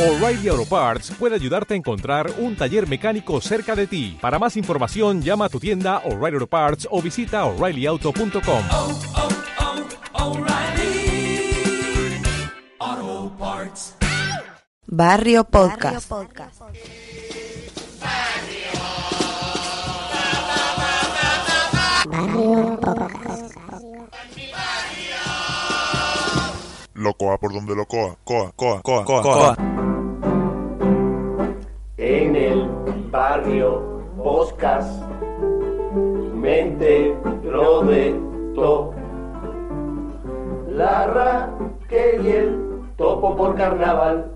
O'Reilly Auto Parts puede ayudarte a encontrar un taller mecánico cerca de ti. Para más información, llama a tu tienda O'Reilly Auto Parts o visita oreillyauto.com. oh, oh, O'Reilly Auto Parts. Barrio Podcast. Locoa por donde lo coa, coa, coa, coa, coa, coa. Barrio Boscas. Mente lo de to. La Raquel y el topo por carnaval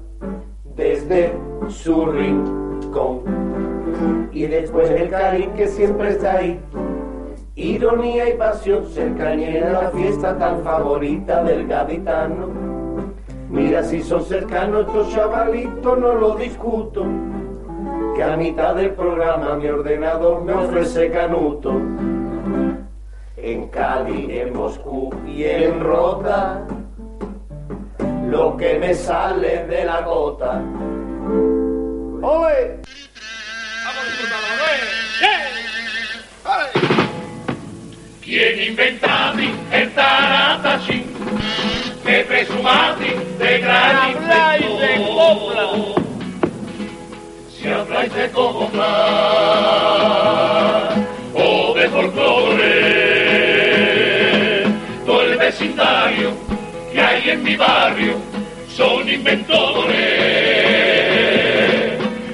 desde su rincón. Y después el Karim que siempre está ahí. Ironía y pasión, cercanía a la fiesta tan favorita del gaditano. Mira si son cercanos estos chavalitos, no lo discuto. Que a mitad del programa mi ordenador me ofrece canuto. En Cali, en Moscú y en Rota, lo que me sale de la gota. ¡Oye! ¿Quién inventati el taratacín? Que presumati de gran inventor. Habláis de copla o de folclore, todo el vecindario que hay en mi barrio son inventores.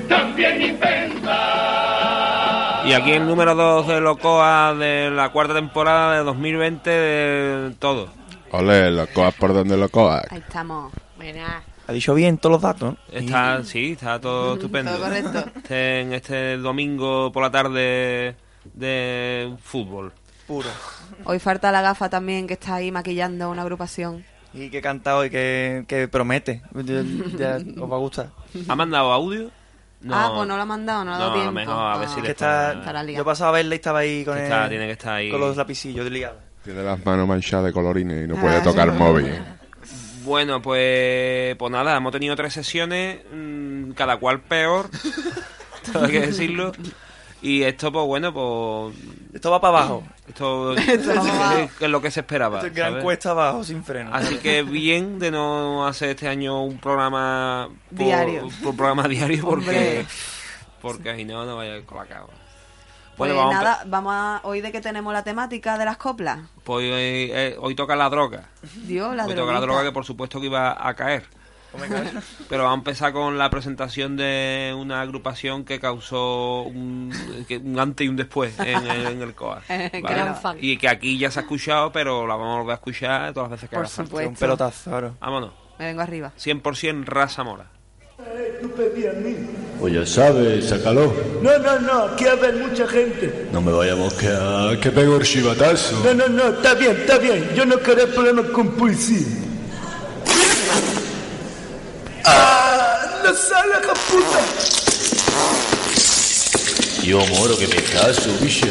También inventa. Y aquí el número 2 de Locoa de la cuarta temporada de 2020 de todo. Ole, locoa por donde lo coa. Ahí estamos. Buena. Ha dicho bien todos los datos, ¿no? Está, sí, está todo estupendo. Todo correcto. Este, en este domingo por la tarde de fútbol. Puro. Hoy falta la gafa también que está ahí maquillando una agrupación. Y que canta hoy, que, que promete. Ya, ya os va a gustar. ¿Ha mandado audio? No. Ah, pues no lo ha mandado, no ha dado No, tiempo. mejor a ver si Ah. Le que está, liado. yo pasaba a verle y estaba ahí con, Que el- está, tiene que estar ahí. con los lapicillos liados. Tiene las manos manchadas de colorines y no puede Ah. tocar el móvil. Bueno, pues, pues nada, hemos tenido tres sesiones, mm, cada cual peor, todo hay que decirlo. Y esto, pues bueno, pues Esto va para abajo. esto Esto va para abajo. es lo que se esperaba. Esto es gran ¿sabes? cuesta abajo, sin freno. Así que bien de no hacer este año un programa por- Diario. por programa diario porque Hombre. porque si no no vaya a ir con la cava. Pues Bueno, vamos a nada, vamos a... Hoy de que tenemos la temática de las coplas. Pues hoy, eh, hoy toca la droga. Dios, la hoy toca la droga que por supuesto que iba a caer. Pero vamos a empezar con la presentación de una agrupación que causó un, un antes y un después en, el- en el COA. Gran fan. Y que aquí ya se ha escuchado, pero la vamos a volver a escuchar todas las veces que Por haga falta. supuesto. Un pelotazo. Vámonos. Me vengo arriba. 100% raza mora. Pues ya sabes, sácalo. No, no, no, aquí va a haber mucha gente. No me vaya a mosquear, que pego el chivatazo. No, no, no, está bien, está bien. Yo no quiero problemas con policía. ¡Ah! ¡No sale, puta! Yo moro que me caso, bicho.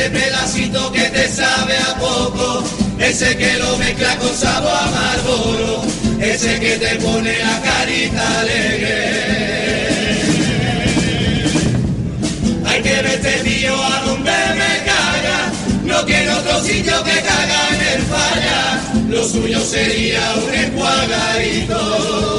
Ese pedacito que te sabe a poco, ese que lo mezcla con sabor a Marlboro, ese que te pone la carita alegre. Hay que ver este tío a donde me caga, no quiero otro sitio que caga en el falla, lo suyo sería un enjuagadito.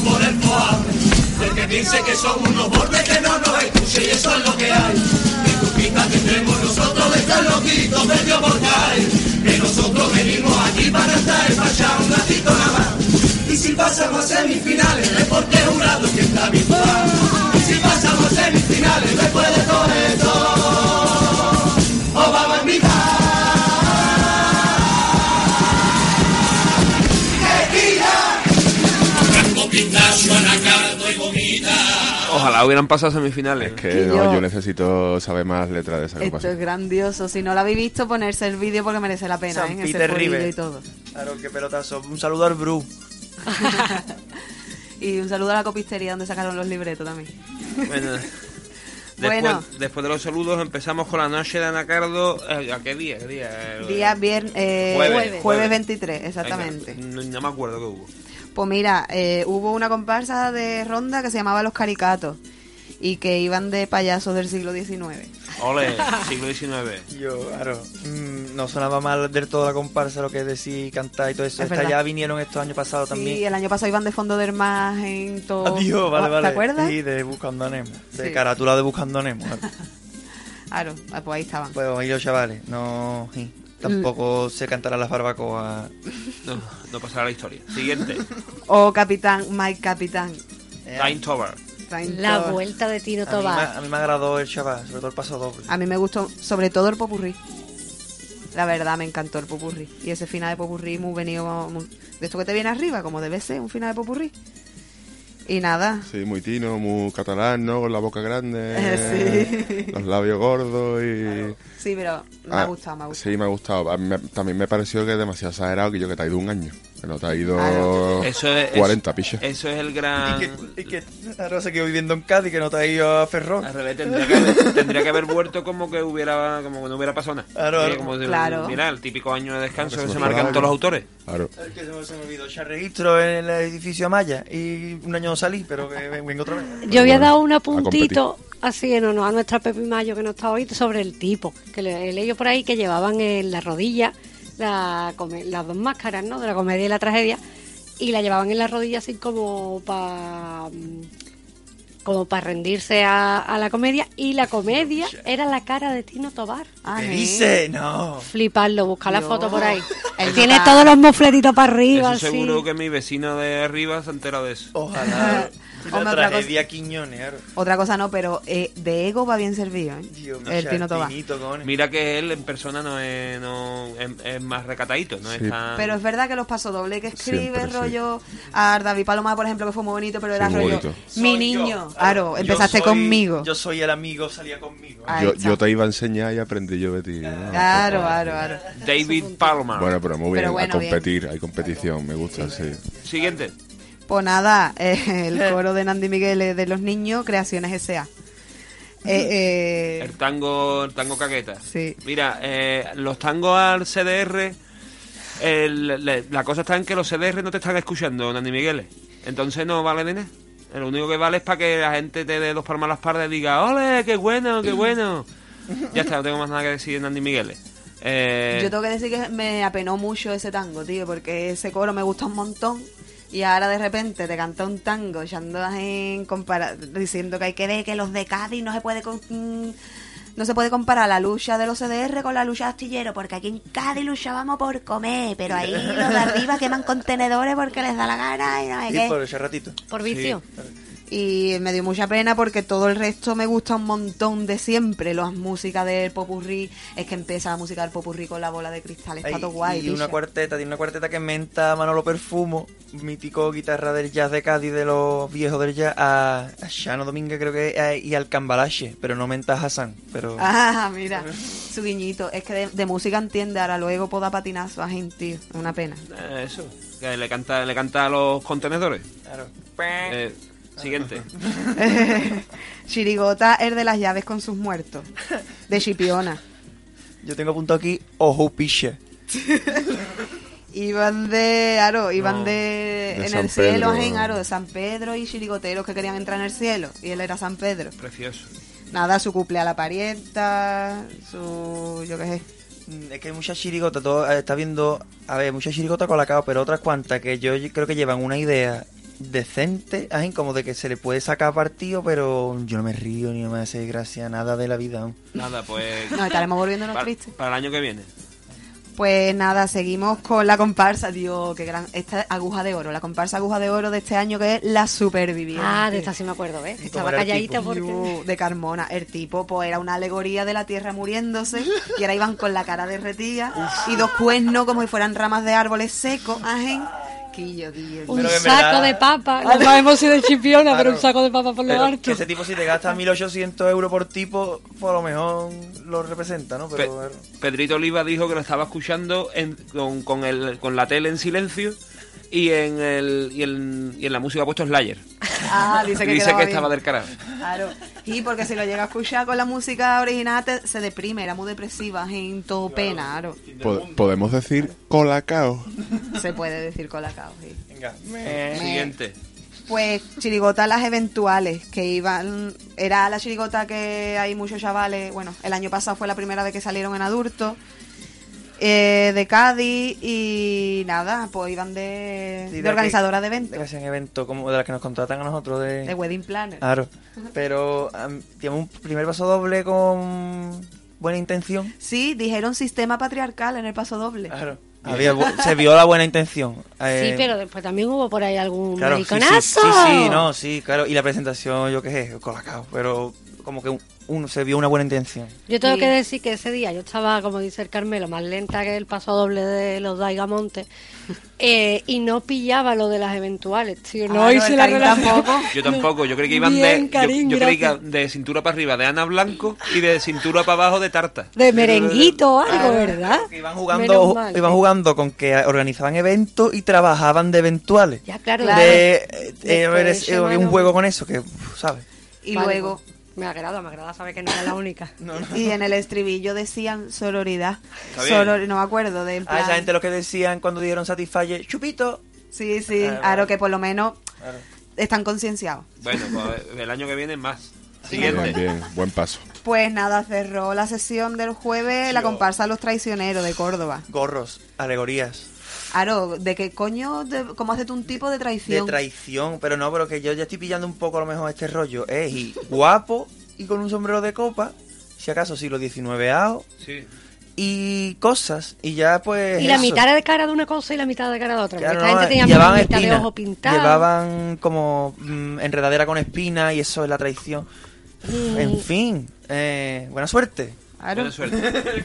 por el Coam. El que piense que somos unos bordes que no nos escuche y eso es lo que hay. Disculpitas tendremos nosotros de estar loquitos medio portal. Que nosotros venimos aquí para estar en un ratito nada más. Y si pasamos a semifinales es porque es un Ojalá hubieran pasado semifinales. Es que no, yo- yo necesito saber más letras de esa Esto es grandioso. Si no lo habéis visto, ponerse el vídeo porque merece la pena, San ¿eh? Ese Peter fueguillo River. y todo. Claro, qué pelotazo. Un saludo al Bru. Y un saludo a la copistería donde sacaron los libretos también. Bueno, después, Bueno. después de los saludos empezamos con la noche de Anacardo. eh, ¿A qué día? ¿Qué día? El- Día viernes, eh, Jueves. jueves, Jueves. 23, exactamente. No, no me acuerdo qué hubo. Pues mira, eh, hubo una comparsa de ronda que se llamaba Los Caricatos y que iban de payasos del siglo XIX. Ole, siglo XIX. Yo, claro, mm, no sonaba mal del todo la comparsa, lo que es decir, cantar y todo eso. Es Esta ya vinieron estos años pasados también. Sí, el año pasado iban de fondo del mar en todo. Adiós, vale, ¿Te vale. acuerdas? Sí, de Buscando a Nemo. De Sí. carátula de Buscando a Nemo. Claro, ah, pues ahí estaban. pues ahí los chavales, no... sí, Tampoco se cantará las barbacoas. No, no pasará la historia. Siguiente. O Capitán, Mike Capitán. Time Tower. La vuelta de Tino A mí, me, Tobar. a mí me agradó el chaval, sobre todo el paso doble. A mí me gustó, sobre todo el popurrí. La verdad, me encantó el popurrí. Y ese final de popurrí muy venido... muy- de esto que te viene arriba, como debe ser, un final de popurrí. Y nada, Sí, muy tino, muy catalán, ¿no? Con la boca grande, Sí. los labios gordos y... sí, pero me Ah, ha gustado, me ha gustado. Sí, me ha gustado. A mí me- también me pareció que es demasiado exagerado que yo que te ha ido un año. Que no te ha ido Claro. Eso es, 40 eso- pichas. Eso es el Y gran. que, y que ahora se quedó viviendo en Cádiz, que no te ha ido a Ferrol. Al revés, tendría que, haber, tendría que haber vuelto como que hubiera como que no hubiera pasado nada. Claro, Sí, claro. como Claro. Mira, el típico año de descanso Claro, que se marcan todos los autores. Claro. Es que se me, olvidó echar registro en el edificio Maya y un año no salí, pero que vengo otra vez. Yo había Bueno, dado un apuntito así en honor a nuestra Pepi Mayo que no está hoy sobre el tipo. Que le he leído por ahí que llevaban en la rodilla la las dos máscaras, ¿no? De la comedia y la tragedia. Y la llevaban en la rodilla así como para como para rendirse a, a la comedia. Y la comedia era la cara de Tino Tobar. Ah, ¿Qué dice? No. Fliparlo, buscar la foto por ahí. El Tiene todos los mofletitos para arriba, Eso así. seguro que mi vecino de arriba se ha enterado de eso. Ojalá. Hombre, otra tragedia Quiñones, claro. Otra cosa no, pero eh, de ego va bien servido, ¿eh? Dios el cojones. Mira que él en persona no es, no, es, es más recatadito, no Sí. es tan... Pero es verdad que los pasodobles que escribe Siempre, sí. rollo a David Paloma, por ejemplo, que fue muy bonito, pero era rollo bonito. mi Soy niño. Yo empezaste soy- conmigo. Yo soy el amigo, salía conmigo. Yo, te iba a enseñar y aprendí yo de ti. ¿no? Claro, claro, claro. David Palmer. Bueno, pero muy bien, Pero bueno, a competir, hay competición, me gusta, sí. Siguiente. Pues nada, eh, el coro de Nandi Miguel es de los niños, Creaciones S.A. Eh, El eh, tango, el tango caqueta. Sí. Mira, eh, los tangos al CDR, el- le- la cosa está en que los CDR no te están escuchando, Nandi Migueles. Entonces no vale de nada. Lo único que vale es para que la gente te dé dos palmas a las pardas y diga, ¡ole, qué bueno, qué bueno! ya está, no tengo más nada que decir de Nandi Migueles. Eh, yo tengo que decir que me apenó mucho ese tango, tío, porque ese coro me gusta un montón. Y ahora de repente te canta un tango echando en compara diciendo que hay que ver que los de Cádiz no se puede con- mm, no se puede comparar la lucha de los CDR con la lucha de astillero, porque aquí en Cádiz luchábamos por comer, pero ahí los de arriba queman contenedores porque les da la gana y no sé Y qué. por ese ratito. Por vicio. Y me dio mucha pena porque todo el resto me gusta un montón de siempre. Las músicas del popurrí, es que empieza la música del popurrí con la bola de cristal, está Ay, todo guay. y una cuarteta, tiene una cuarteta que menta Manolo Perfumo, mítico guitarra del jazz de Cádiz, de los viejos del jazz, a, a Shano Domínguez creo que y al Cambalache, pero no menta a Hassan, pero... Ah, mira, su guiñito. Es que de, de música entiende, ahora luego pueda patinazo a gente, tío. Una pena. eh, eso, que le canta, le canta a los contenedores. Claro. Eh, siguiente. Chirigota es de las llaves con sus muertos. De Chipiona. Yo tengo apuntado aquí Ojo Piche. Iban de Aro, iban No, de, de en San el cielo, en Aro, de San Pedro y chirigoteros que querían entrar en el cielo. Y él era San Pedro. Precioso. Nada, su cumple a la parienta, su. yo qué sé. Mm, Es que hay muchas chirigotas, todo, eh, está viendo, a ver, muchas chirigotas colacao, pero otras cuantas que yo creo que llevan una idea decente, ay, como de que se le puede sacar partido, pero yo no me río ni me hace gracia nada de la vida. Nada, pues. Nos estaremos volviéndonos para, tristes. para el año que viene. Pues nada, seguimos con la comparsa, tío, qué gran. Esta aguja de oro, la comparsa aguja de oro de este año que es la superviviente. Ah, de esta sí me acuerdo, ¿ves? Estaba calladita porque... De Carmona. El tipo, pues era una alegoría de la tierra muriéndose y ahora iban con la cara derretida y dos cuernos como si fueran ramas de árboles secos. Ajen. Un saco verdad- de papa, no sabemos si de chipiona, pero un saco de papa por lo alto. que ese tipo si te gasta 1800 euros por tipo, pues a lo mejor lo representa, ¿no? Pero Pe- Pedrito Oliva dijo que lo estaba escuchando en- con, con el, con la tele en silencio y en, el, y en, y en la música ha puesto Slayer. Ah, dice que, Dice que bien. estaba del carajo. Claro. Y porque si lo llega a escuchar con la música original te- se deprime, era muy depresiva, en todo pena, claro. Po- Podemos decir colacao. Se puede decir colacao, sí. Venga. Siguiente. Pues chirigota las eventuales, que iban... Era la chirigota que hay muchos chavales... Bueno, el año pasado fue la primera vez que salieron en adultos. Eh, de Cádiz y nada, pues iban de, Sí, de organizadora de eventos. Que hacen eventos como de las que nos contratan a nosotros de... De wedding planner. Claro. Pero um, tiene un primer paso doble con buena intención. Sí, dijeron sistema patriarcal en el paso doble. Claro. Había se vio la buena intención. Eh, Sí, pero después también hubo por ahí algún Claro, sí, sí, mariconazo. sí, sí, no, sí, claro. Y la presentación, yo qué sé, colacao. Pero como que un- uno se vio una buena intención. Yo tengo Sí. que decir que ese día yo estaba, como dice el Carmelo, más lenta que el paso doble de los Daigamontes eh, y no pillaba lo de las eventuales, tío. No Claro, hice el la relación. tampoco. Yo tampoco, yo creí que iban Bien, de. Yo, yo creí que gracias. de cintura para arriba de Ana Blanco y de cintura para abajo de Tarta. De merenguito o algo, ¿verdad? Que iban jugando, mal, iban sí. jugando con que organizaban eventos y trabajaban de eventuales. Ya, claro. Claro. De, eh, eh, eh, un juego con eso que, ¿sabes? Y Vale, luego... me agrada, me agrada saber que no era la única. Y en el estribillo decían sororidad. Soror- no me acuerdo de A plan- esa gente lo que decían cuando dieron Satisfyer, chupito. Sí, sí, Ah, claro que por lo menos Claro. están concienciados. Bueno, pues el año que viene más. Siguiente. bien, buen paso. Pues nada, cerró la sesión del jueves la comparsa Los Traicioneros de Córdoba. Gorros, alegorías. Aro, ¿de qué coño? de- ¿Cómo haces tú un tipo de De traición? traición, pero no, pero que yo ya estoy pillando un poco a lo mejor este rollo. Es y guapo y con un sombrero de copa, si acaso siglo XIX ao, Sí. y cosas, y ya pues. Y la eso. mitad de cara de una cosa y la mitad de otra. porque Claro, esta no, gente tenía llevaban mitad de espinas, ojo pintado. Llevaban como mm, enredadera con espina y eso es la traición. Mm. En fin, eh, buena suerte. Buena suerte.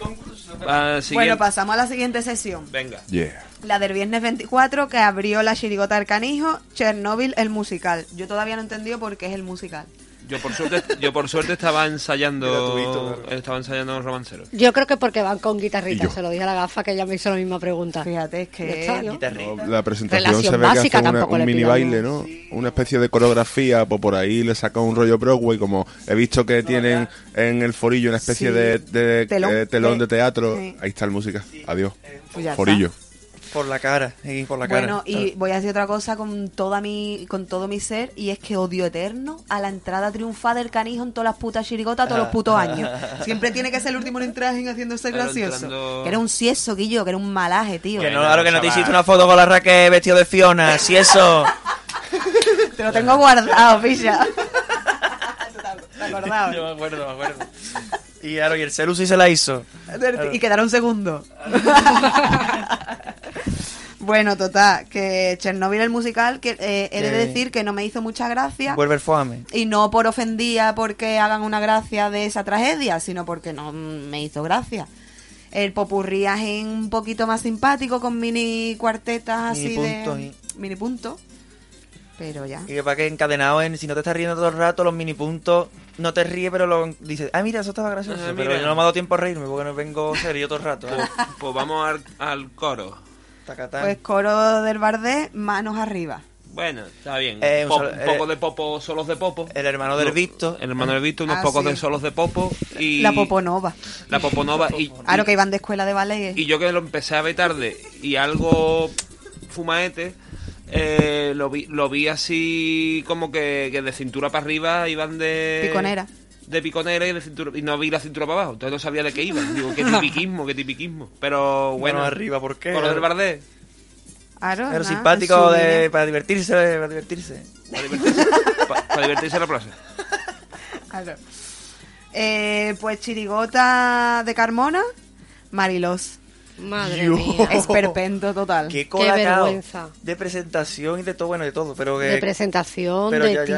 Ah. Bueno, pasamos a la siguiente sesión. Venga. Yeah. La del viernes 24 que abrió la chirigota del canijo, Chernobyl el musical. Yo todavía no he entendido por qué es el musical. Yo por suerte, yo por suerte estaba ensayando, Gratuito, claro. estaba ensayando romanceros. Yo creo que porque van con guitarrita. Se lo dije a la gafa que ella me hizo la misma pregunta. Fíjate, es que... está. La presentación Relación se ve que hace una- un mini baile, ¿no? Una especie de coreografía, pues por ahí le saca un rollo Broadway, como he visto que tienen en el forillo una especie Sí. de, de- Telón. eh, telón de De- teatro. sí. Ahí está el música. Adiós. Pues está. Por la cara, sí, por la cara. Bueno, y voy a decir otra cosa con toda mi con todo mi ser y es que odio eterno a la entrada triunfada del canijo en todas las putas chirigotas todos los putos años. Siempre tiene que ser el último en entrar en haciéndose Claro, gracioso. entrando- Que era un sieso, Guillo, que era un malaje, tío. Que no, Bueno, claro que no te hiciste una foto con la Raquel vestido de Fiona, si eso. Te lo tengo guardado, pilla. ¿Te acordabas? Yo me acuerdo, me acuerdo. Y claro, y el celu sí se la hizo. Y quedaron segundo. Bueno, total, que Chernobyl el musical, que eh, he de decir que no me hizo mucha gracia. Vuelve el foame. Y no por ofendía porque hagan una gracia de esa tragedia, sino porque no me hizo gracia. El popurrí es un poquito más simpático con mini cuartetas Mini así puntos de... y- Mini puntos. Pero ya. Y que para que encadenado en, si no te estás riendo todo el rato, los mini puntos, no te ríes, pero lo dices, ah, mira, eso estaba gracioso. Ah, pero no me ha dado tiempo a reírme porque no vengo serio todo el rato. ¿eh? Pues, pues vamos al, al coro. Tacatán. Pues coro del Bardé, manos arriba. Bueno, está bien. Eh, un Pop- solo- un poco eh, de popo, solos de popo. el hermano del No, Victo. El hermano del Visto, unos Ah, pocos sí. de solos de popo. Y La poponova. La poponova. Y, Claro que iban de escuela de ballet. y yo que lo empecé a ver tarde y algo fumaete, eh, lo, vi, lo vi así como que, que de cintura para arriba iban de... Piconera. De piconera y de cintura y no vi la cintura para abajo, entonces no sabía de qué iban. Digo, qué tipiquismo, qué tipiquismo. Pero bueno, Bueno, arriba, ¿por qué? Del Bardé. Claro, Pero simpático de, para divertirse, para divertirse. Para divertirse, pa- para divertirse en la plaza. Claro. Eh, pues chirigota de Carmona, Marilos. Madre Yo. mía. Esperpento total. Qué colacao vergüenza. de presentación y de todo, bueno, de todo, pero que... De presentación, pero de ya, ya.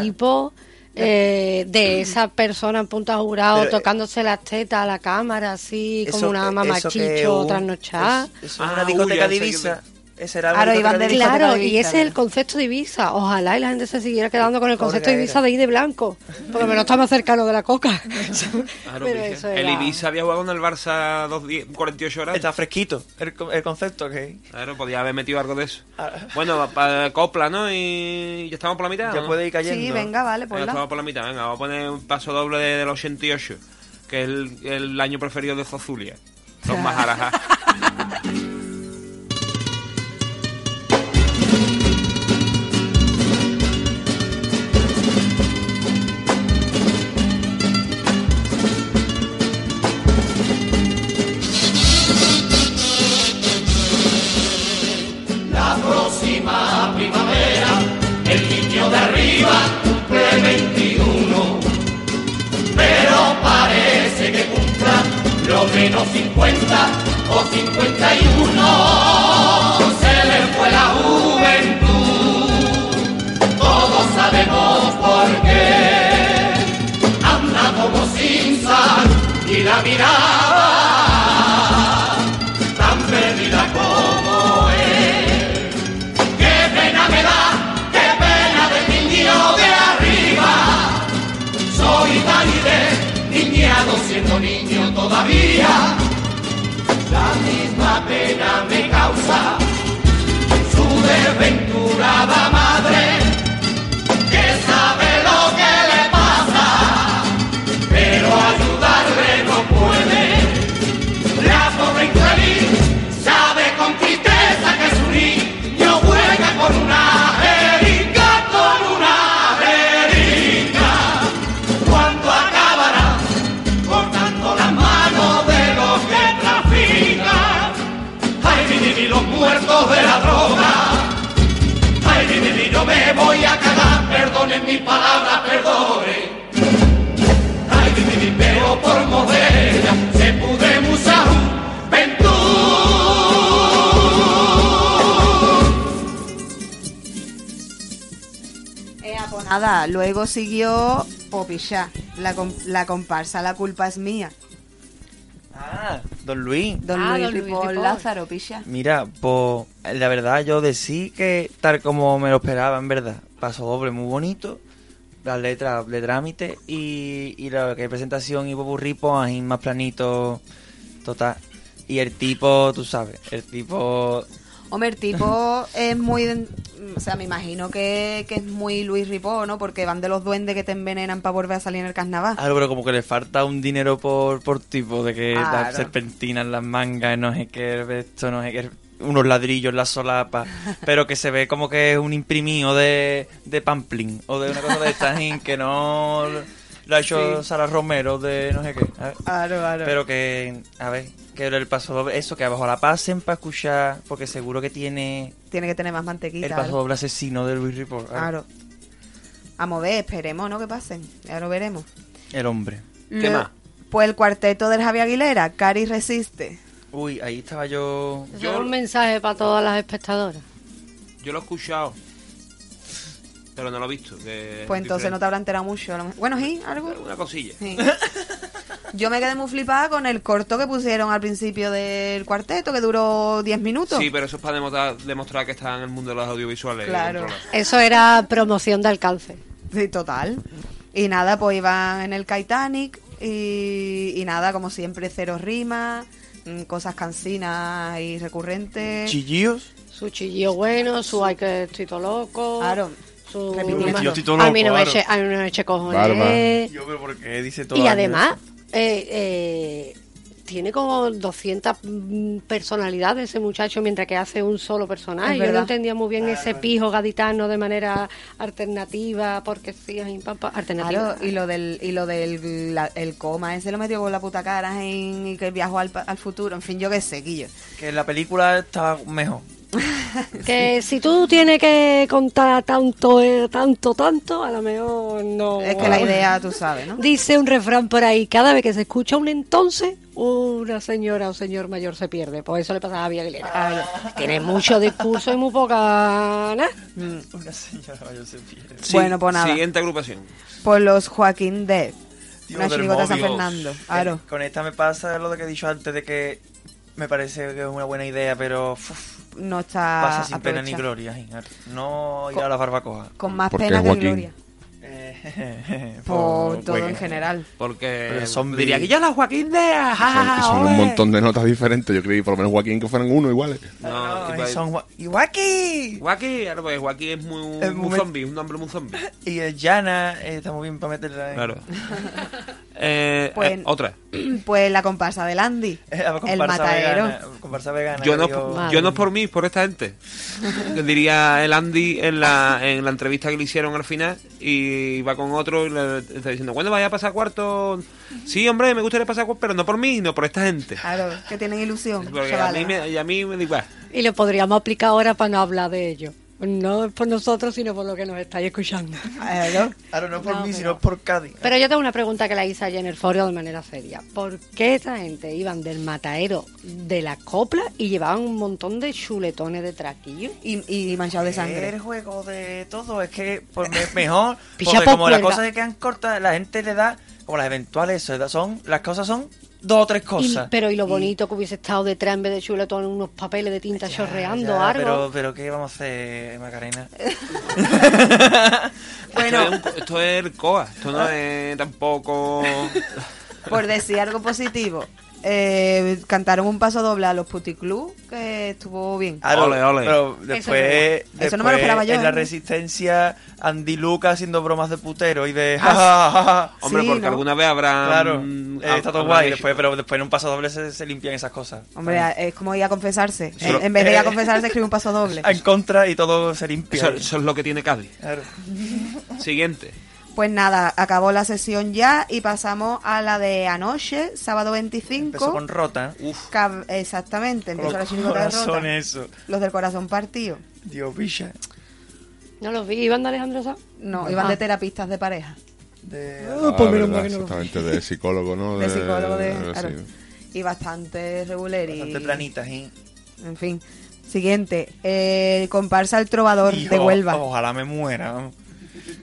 Eh, de esa persona en punta jurado Pero, eh, tocándose las tetas a la cámara, así Eso como una eso que mamachicho un- trasnochada. Eso, es Ah, una uy, discoteca que- Ibiza. Ese era Claro, de discoteca Claro, de y ese es el concepto de Ibiza. Ojalá y la gente se siguiera quedando con el concepto de. Ibiza de ir de blanco. Porque me lo está más cercano de la coca. Claro, El Ibiza había jugado con el Barça dos die- 48 horas. Está fresquito el, co- el concepto que Claro, podía haber metido algo de eso. Ah. Bueno, para copla, ¿no? Y ya estamos por la mitad. ya ¿no? puede ir cayendo. Sí, venga, vale, Ya pues estamos por la mitad. Venga, vamos a poner un paso doble de- del 88, que es el, el año preferido de Zozulia. Los Maharajas. La lo menos 50 o 51. Se le fue la juventud. Todos sabemos por qué. Anda como sin sal y la mirada tan perdida como él. Qué pena me da, qué pena del niño de arriba. Soy tan niñado siendo niño todavía. Pena me causa. Su desventurada madre, yo me voy a cagar, perdonen mi palabra, perdonen. Ay, mi, mi, mi, pero por modella se pudre mucha juventud. Eh, pues nada, luego siguió Popichá, la, com- la comparsa La culpa es mía. Ah, don Luis. Don Ah, Luis don. Lázaro Picha. Mira, pues la verdad yo decí que tal como me lo esperaba, en verdad. Paso doble muy bonito, las letras de trámite y, y lo que es presentación y popurrí, pues ahí más planito, total. Y el tipo, tú sabes, el tipo... Hombre, el tipo es muy... O sea, me imagino que, que es muy Luis Ripó, ¿no? Porque van de los duendes que te envenenan para volver a salir en el carnaval. Algo, pero como que le falta un dinero por, por tipo, de que Claro. serpentinas en las mangas, no sé qué, esto, no sé qué, unos ladrillos la solapa, pero que se ve como que es un imprimido de, de pamplin o de una cosa de esta que no lo ha hecho Sí. Sara Romero de no sé qué. a ver. Claro, claro. Pero que, a ver, que el paso doble, eso, que abajo la pasen para escuchar, porque seguro que tiene Tiene que tener más mantequita. el paso doble asesino de Luis Report. Claro. Vamos a ver, esperemos, ¿no? Que pasen. Ya lo veremos. El hombre. ¿Qué Lo- más? Pues el cuarteto del Javi Aguilera, Cari Resiste. Uy, ahí estaba yo... Es un mensaje para todas las espectadoras. Yo lo he escuchado. Pero no lo he visto. que es Pues entonces no te habrá enterado mucho. a lo mejor. Bueno, sí, algo. Una cosilla. Sí. Yo me quedé muy flipada con el corto que pusieron al principio del cuarteto, que duró 10 minutos. Sí, pero eso es para demostrar, demostrar que está en el mundo de los audiovisuales. Claro. Eso era promoción de alcance. Sí, total. Y nada, pues iban en el Titanic y, y nada, como siempre, cero rimas, mm, cosas cansinas y recurrentes. ¿Chillíos? Su chillillo bueno, su ay que estoy todo loco. Claro. Su... Repitiendo. Yo estoy todo a mí no me eche, a mí no me eche cojones. Yo, pero ¿por qué dice todo Y además, eh, eh, tiene como 200 mm, personalidades ese muchacho mientras que hace un solo personaje. Yo no entendía muy bien ese pijo gaditano de manera alternativa, porque sí, alternativa. Claro, y lo del, y lo del la- el coma, ese lo metió con la puta cara en, y que viajó al, pa- al futuro, en fin, yo qué sé, Guillo. Que la película estaba mejor. Que si tú tienes que contar tanto, eh, tanto, tanto, a lo mejor no. Es que la idea, tú sabes, ¿no? Dice un refrán por ahí, cada vez que se escucha un entonces, una señora o señor mayor se pierde. Por eso le pasa a Javier Aguilera. Tiene mucho discurso y muy poca... nada. Una señora mayor se pierde. Sí, Bueno, pues nada. Siguiente agrupación. Por los Joaquín Dead. Tío, Una chirigota San. Fernando. Eh, Claro. Con esta me pasa lo de que he dicho antes de que me parece que es una buena idea, pero uf, No está pasa sin pena ni gloria. No ir a la barbacoa. Con más pena que Joaquín. gloria. Eh, Por todo en general. Porque son diría que ya la Joaquín de Son, ajá, son un ole. montón de notas diferentes. Yo creí por lo menos Joaquín que fueran uno iguales. No, No, y son Joaquín. Joaquín, ahora pues Joaquín es muy, Es muy muy- zombie, un nombre muy zombie. Y Yana eh, está muy bien para meterla en Claro. Eh, Pues- eh, otra. Pues la comparsa del Andy. Eh, la El matadero. vegana, comparsa vegana. Yo no, yo no por mí, por esta gente. Diría el Andy en la, en la entrevista que le hicieron al final y va con otro y le está diciendo, ¿cuándo vaya a pasar cuarto? Sí, hombre, me gustaría pasar cuarto, pero no por mí, no por esta gente. Claro, que tienen ilusión. Porque a mí, me, y a mí me digo, "Ah, Y lo podríamos aplicar ahora para no hablar de ello. No por nosotros, sino por lo que nos estáis escuchando. Claro. Claro, no por No, mí, pero- sino por Cádiz. Pero yo tengo una pregunta que la hice ayer en el foro de manera seria. ¿Por qué esta gente iban del matadero de la copla y llevaban un montón de chuletones de traquillo? Y, y manchado de El sangre. juego de todo es que pues, me- mejor, porque como las cosas se quedan cortas, la gente le da, como las eventuales, son, las cosas son dos o tres Y- cosas. pero y lo bonito que hubiese estado detrás en vez de chuletones, unos papeles de tinta Ya, chorreando, ya, algo. Pero, pero ¿qué vamos a hacer, Macarena? Bueno. esto, es un- esto es el COA, esto no es tampoco... Por decir algo positivo. Eh, cantaron un paso doble a los Puticlub que estuvo bien. Claro, Ole, ole. Pero Eso después. Eso no me lo esperaba yo, En la ¿eh? resistencia, Andy Lucas haciendo bromas de putero y de. Ah, ja, ja, ja, ja. Hombre, Sí, porque ¿no? alguna vez habrá... Claro, mm, eh, está todo guay, después, pero después en un paso doble se, se limpian esas cosas. Hombre, es como ir a confesarse. En, en vez de ir a eh, confesarse, escribe un paso doble. En contra y todo se limpia. Eso, eso es lo que tiene Cádiz. Claro. Siguiente. Pues nada, acabó la sesión ya y pasamos a la de anoche, sábado 25. Empezó con rota. Uf. Cab- Exactamente, Con empezó la los chirigota de Rota. eso. Los del corazón partido. Dios, bicha. ¿No los vi? ¿Iban de Alejandro Sanz? No, iban Ah. de terapistas de pareja. De... Ah, pues Ah, menos verdad, exactamente, de psicólogo, ¿no? De psicólogo de. sí. claro. Y bastante regular. y- Bastante planitas, ¿eh? En fin. Siguiente. Eh, comparsa El Trovador Hijo, de Huelva. Ojalá me muera.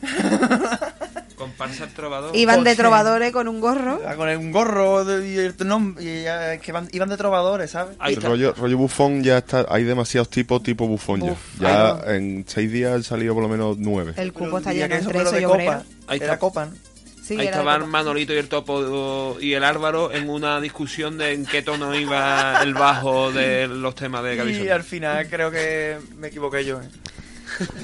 Iban de Jorge. trovadores con un gorro. Ah, Con un gorro de, y, el nom- y ya, es que van- iban de trovadores, ¿sabes? Ahí El está. rollo, rollo bufón ya está, hay demasiados tipos tipo bufón ya. Uf, ya en seis días han salido por lo menos nueve. El Pero cupo está lleno eso entre eso y copa. Ahí Era está. copa, ¿no? Sí, Ahí estaban. Manolito y el Topo y el Álvaro en una discusión de en qué tono iba el bajo de los temas de Y Cabezón. al final creo que me equivoqué yo. ¿eh?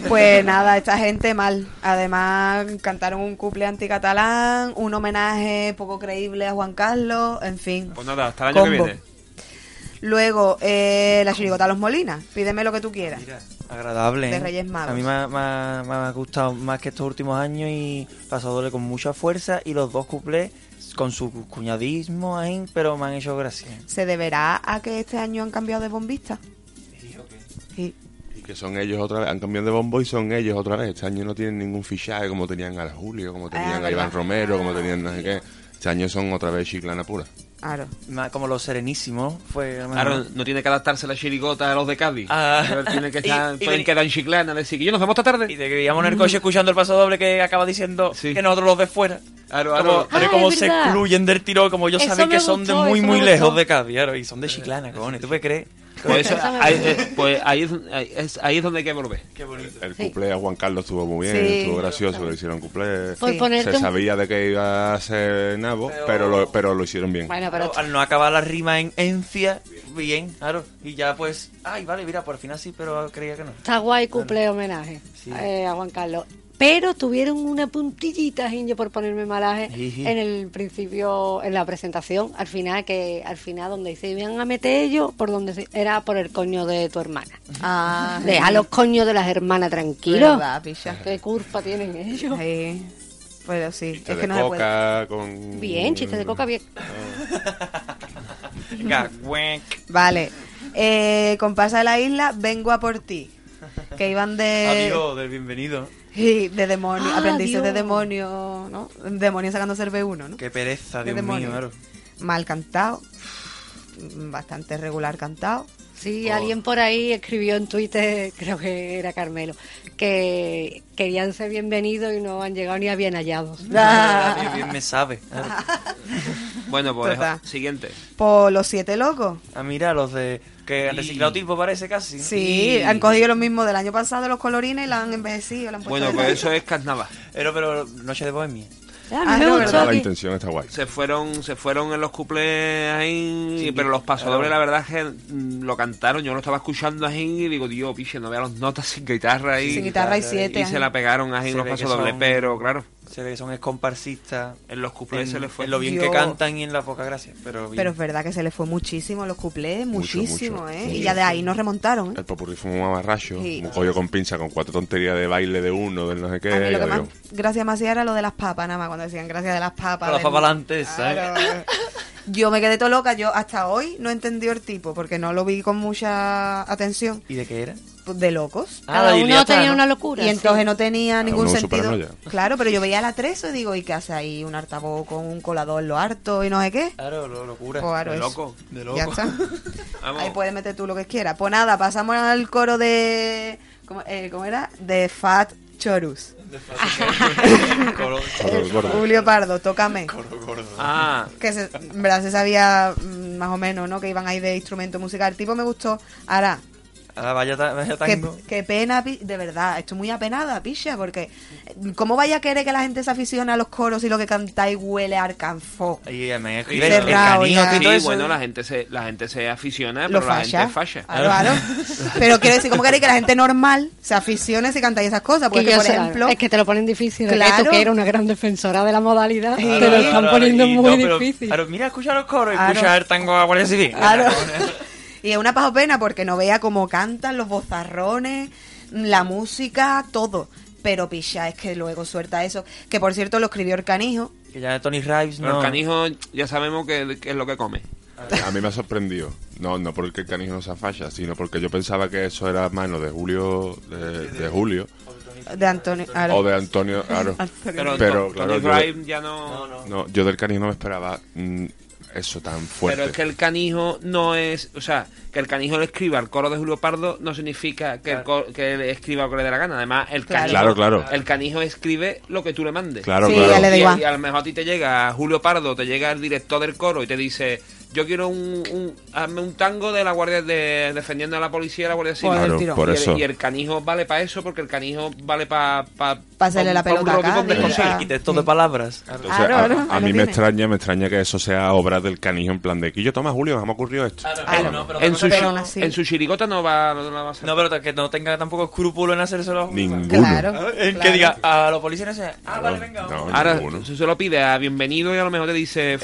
Pues nada, esta gente mal. Además, cantaron un couple anticatalán, un homenaje poco creíble a Juan Carlos, en fin. Pues nada, hasta el año que viene. Luego, eh, la chirigota Los Molinas. Pídeme lo que tú quieras. Agradable. De ¿eh? Reyes Magos. A mí me, ha- me ha- gustado más que estos últimos años y pasó doble con mucha fuerza y los dos cuplés con su cuñadismo ahí, pero me han hecho gracia. ¿Se deberá a que este año han cambiado de bombista? Sí. Que son ellos otra vez, han cambiado de bombo y son ellos otra vez. Este año no tienen ningún fichaje como tenían a Julio, como tenían a Ah, verdad. Iván Romero, como tenían no sé qué. Este año son otra vez chiclana pura. Claro. Como los serenísimos fue... a Claro, no tiene que adaptarse la chirigota a los de Cádiz. Ah. Tiene que estar, y pueden quedar en Chiclana, decir que yo nos vemos esta tarde. Y de que íbamos en el coche escuchando el paso doble que acaba diciendo Sí. que nosotros los de fuera. Claro, Como, claro. Ah, como es se excluyen del tiro, como yo Eso sabía me que son de gustó, muy, muy me lejos gustó. de Cádiz, claro, y son de Chiclana, cojones, ¿tú puedes creer? Pues, eso- ahí, eh, pues es, ahí es- ahí es donde hay que volver. Qué bonito. El Sí. cuplé a Juan Carlos estuvo muy bien, Sí. estuvo gracioso, le hicieron Sí. ponerte Se sabía de que iba a ser nabo, Pero- pero, lo, pero lo hicieron bien. Bueno, pero Pero al no acabar la rima en encia, bien, claro. Y ya pues, ay, vale, mira, por al final sí, pero creía que no. está guay cumple homenaje Sí. eh, a Juan Carlos. Pero tuvieron una puntillita, Inge, por ponerme malaje, en el principio, en la presentación, al final, que al final donde se iban a meter ellos, por donde se- era por el coño de tu hermana. Ah, Deja los coños de las hermanas tranquilos. ¿Qué culpa tienen ellos? Sí. Pero sí, Chiste es de que no se puede. coca con... Bien, chiste de coca, bien. Venga, wenk. Vale. Eh, comparsa de la isla, vengo a por ti. Que iban de. Adiós, del bienvenido. Y de demonio, Ah, aprendices de demonio, ¿no? Demonio sacándose el B1, ¿no? Qué pereza, Dios demonio. mío, claro. Mal cantado. Bastante regular cantado. Sí, Oh. alguien por ahí escribió en Twitter, creo que era Carmelo, que querían ser bienvenidos y no han llegado ni a bien hallados. Ah. Bien, bien me sabe. Bueno, pues Total. siguiente. Por los siete locos. Ah, mira, los de... Que han reciclado tipo parece casi. ¿no? Sí, han cogido los mismos del año pasado, los colorines, y la han envejecido. la han puesto Bueno, pues eso es carnaval. Pero, pero, Noche de Bohemia. Ah, Ah, no. La intención está guay. Se fueron, se fueron en los cuplés ahí, Sí, pero los pasodobles claro. la verdad es que mm, lo cantaron, yo lo estaba escuchando ahí y digo, Dios, piche, no vea las notas sin guitarra ahí. Sin guitarra y siete. y se la pegaron ahí Se los pasodobles, son- pero claro, Se ve que son comparsistas. en los cuplés En, se les fue. en lo bien Yo- que cantan y en la poca gracia. Pero, bien. Pero es verdad que se les fue muchísimo los cuplés, muchísimo, mucho. ¿eh? Sí. Y ya de ahí nos remontaron, ¿eh? El popurrí fue un mamarracho, Sí. un collo con pinza, con cuatro tonterías de baile de uno, del no sé qué. A mí lo que más gracia era lo de las papas, nada más, cuando decían gracias de las papas. Las papas ¿sabes? Claro. Yo me quedé todo loca, yo hasta hoy no entendí el tipo, porque no lo vi con mucha atención, ¿Y de qué era? De locos. Ah, Cada uno tenía ¿no? una locura. Y sí. entonces no tenía ningún sentido. Claro, pero yo veía la 3 y digo, ¿y qué hace ahí? Un altavoz con un colador en lo harto y no sé qué. Claro, lo, locura. Pues, claro, De loco. De Ya loco. está. Vamos. Ahí puedes meter tú lo que quieras. Pues nada, pasamos al coro de. ¿Cómo, eh, ¿cómo era? De Fat Chorus. Coro- Coro gordo. Julio Pardo, tócame. coro gordo. Ah, Que se, en verdad se sabía mm, más o menos, ¿no? Que iban ahí de instrumento musical. El tipo me gustó. Ahora, Ah, vaya, tango. qué pena, de verdad. Estoy muy apenada, picha, porque eh, ¿cómo vaya a querer que la gente se aficione a los coros y lo que cantáis huele a arcanfó? Y me Y escribe el canijo sí, eso. bueno, la gente se, la gente se aficiona, Lo pero la gente es falla. Claro, claro. Pero quiero decir, ¿cómo queréis que la gente normal se aficione si cantáis esas cosas? Que Porque, por sé, ejemplo, es que te lo ponen difícil. Claro. Tú que eres una gran defensora de la modalidad, te lo están Claro, poniendo y muy no, pero- difícil. Claro, mira, escucha los coros, Claro. escucha el tango a Guardia Civil. Claro. Y es una pajo pena porque no vea cómo cantan los bozarrones, la música, todo. Pero picha, es que luego suelta eso. Que por cierto lo escribió el canijo. Que ya Tony Rives Pero no. el canijo ya sabemos que, que es lo que come. A mí me ha sorprendido. No, no porque el canijo no sea falla, sino porque yo pensaba que eso era mano de Julio, de, de Julio, De Antonio. claro. o de Antonio, claro. Pero, Pero, claro, Tony yo- ya no... No, yo del canijo no me esperaba mm, eso tan fuerte. Pero es que el canijo no es, o sea, que el canijo le escriba al coro de Julio Pardo no significa que, el co- que él escriba lo que le dé la gana. Además, el Claro. canijo, Claro, claro. el canijo escribe lo que tú le mandes. Claro, Sí, claro. Y, y a lo mejor a ti te llega Julio Pardo, te llega el director del coro y te dice, yo quiero un, un hazme un tango de la guardia de defendiendo a la policía y la guardia civil. Pues, Claro, tiro. por y, el, eso. y el canijo vale para eso porque el canijo vale para pa, Pa hacerle la pelota a rodipón de pa- texto de palabras. Entonces, Claro, a- claro, a, mí me extraña, me extraña que eso sea obra del canijo en plan de que yo toma Julio, me ha ocurrido esto. Claro. no, pero En su, Pero en su chirigota no va, no la va a hacer. No, pero que no tenga tampoco escrúpulo en hacérselo. Ninguno. Claro. El claro. que diga a los policías, ah, vale, venga. no. Ahora, se lo pide a bienvenido y a lo mejor te dice...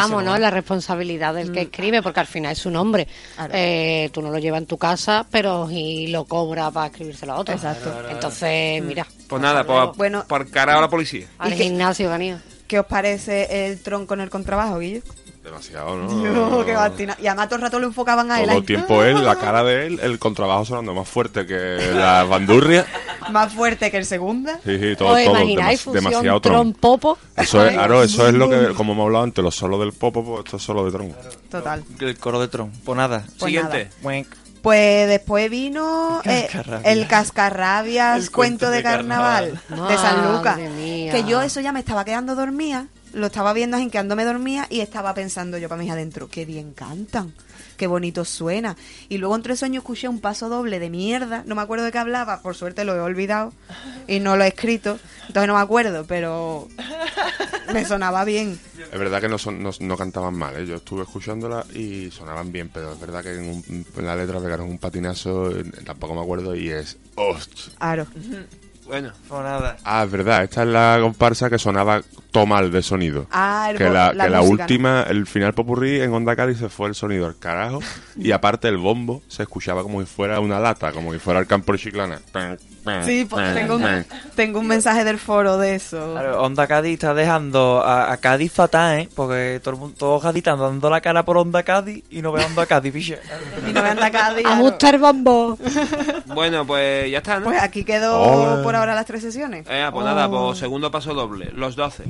"Pff, Policía Nacional, Claro, ahí avisa, es donde hermano, que estamos, dice, ¿no? ¿no? La responsabilidad del que escribe, porque al final es su nombre. Claro. Eh, tú no lo llevas en tu casa, pero y lo cobra para escribírselo a otro. Exacto. Entonces, mira. Pues nada, pues Bueno. por cara a la policía. Al ¿Y qué- gimnasio, Ganía. ¿Qué os parece el tronco en el contrabajo, Guillo? Demasiado, ¿no? No, qué bastina. Y además todo el rato lo enfocaban a él. Todo el tiempo él, la cara de él, el contrabajo sonando más fuerte que la bandurria. Más fuerte que el segunda. Sí, sí, todo, ¿Os todo. imagináis demasiado? Eso es, claro, eso es lo que, como hemos hablado antes, los solos del popo, pues esto es solo de tron. Total. El coro de Tron. Pues nada. Pues Siguiente. nada. Pues después vino eh, el Cascarrabias El cuento cuento de de carnaval, carnaval. de San Lucas. Que yo eso ya me estaba quedando dormida, lo estaba viendo así quedándome dormida y estaba pensando yo para mis adentro, qué bien cantan, qué bonito suena. Y luego entre sueños escuché un paso doble de mierda, no me acuerdo de qué hablaba, por suerte lo he olvidado y no lo he escrito, entonces no me acuerdo, pero me sonaba bien. Es verdad que no, son, no, no cantaban mal, ¿eh? yo estuve escuchándola y sonaban bien, pero es verdad que en, un- en la letra pegaron un patinazo, tampoco me acuerdo, y es... ¡Hostia! Claro. Bueno. Nada. Ah, es verdad, esta es la comparsa que sonaba todo mal de sonido. Ah, el que la, la que la música, última, el final popurrí en Onda Cádiz se fue el sonido al carajo y aparte el bombo se escuchaba como si fuera una lata, como si fuera el campo de Chiclana. Sí, pues, tengo un, tengo un mensaje del foro de eso. Claro, Onda Cádiz está dejando a, a Cádiz fatal, ¿eh? Porque todo el mundo, todos Cádiz están dando la cara por Onda Cádiz y no ve Onda Cádiz, piche. Y no vean la Cádiz. A claro. gustar bombo. Bueno, pues ya está, ¿no? Pues aquí quedó Ole. por ahora las tres sesiones. Eh, pues nada, pues segundo paso doble, los 12.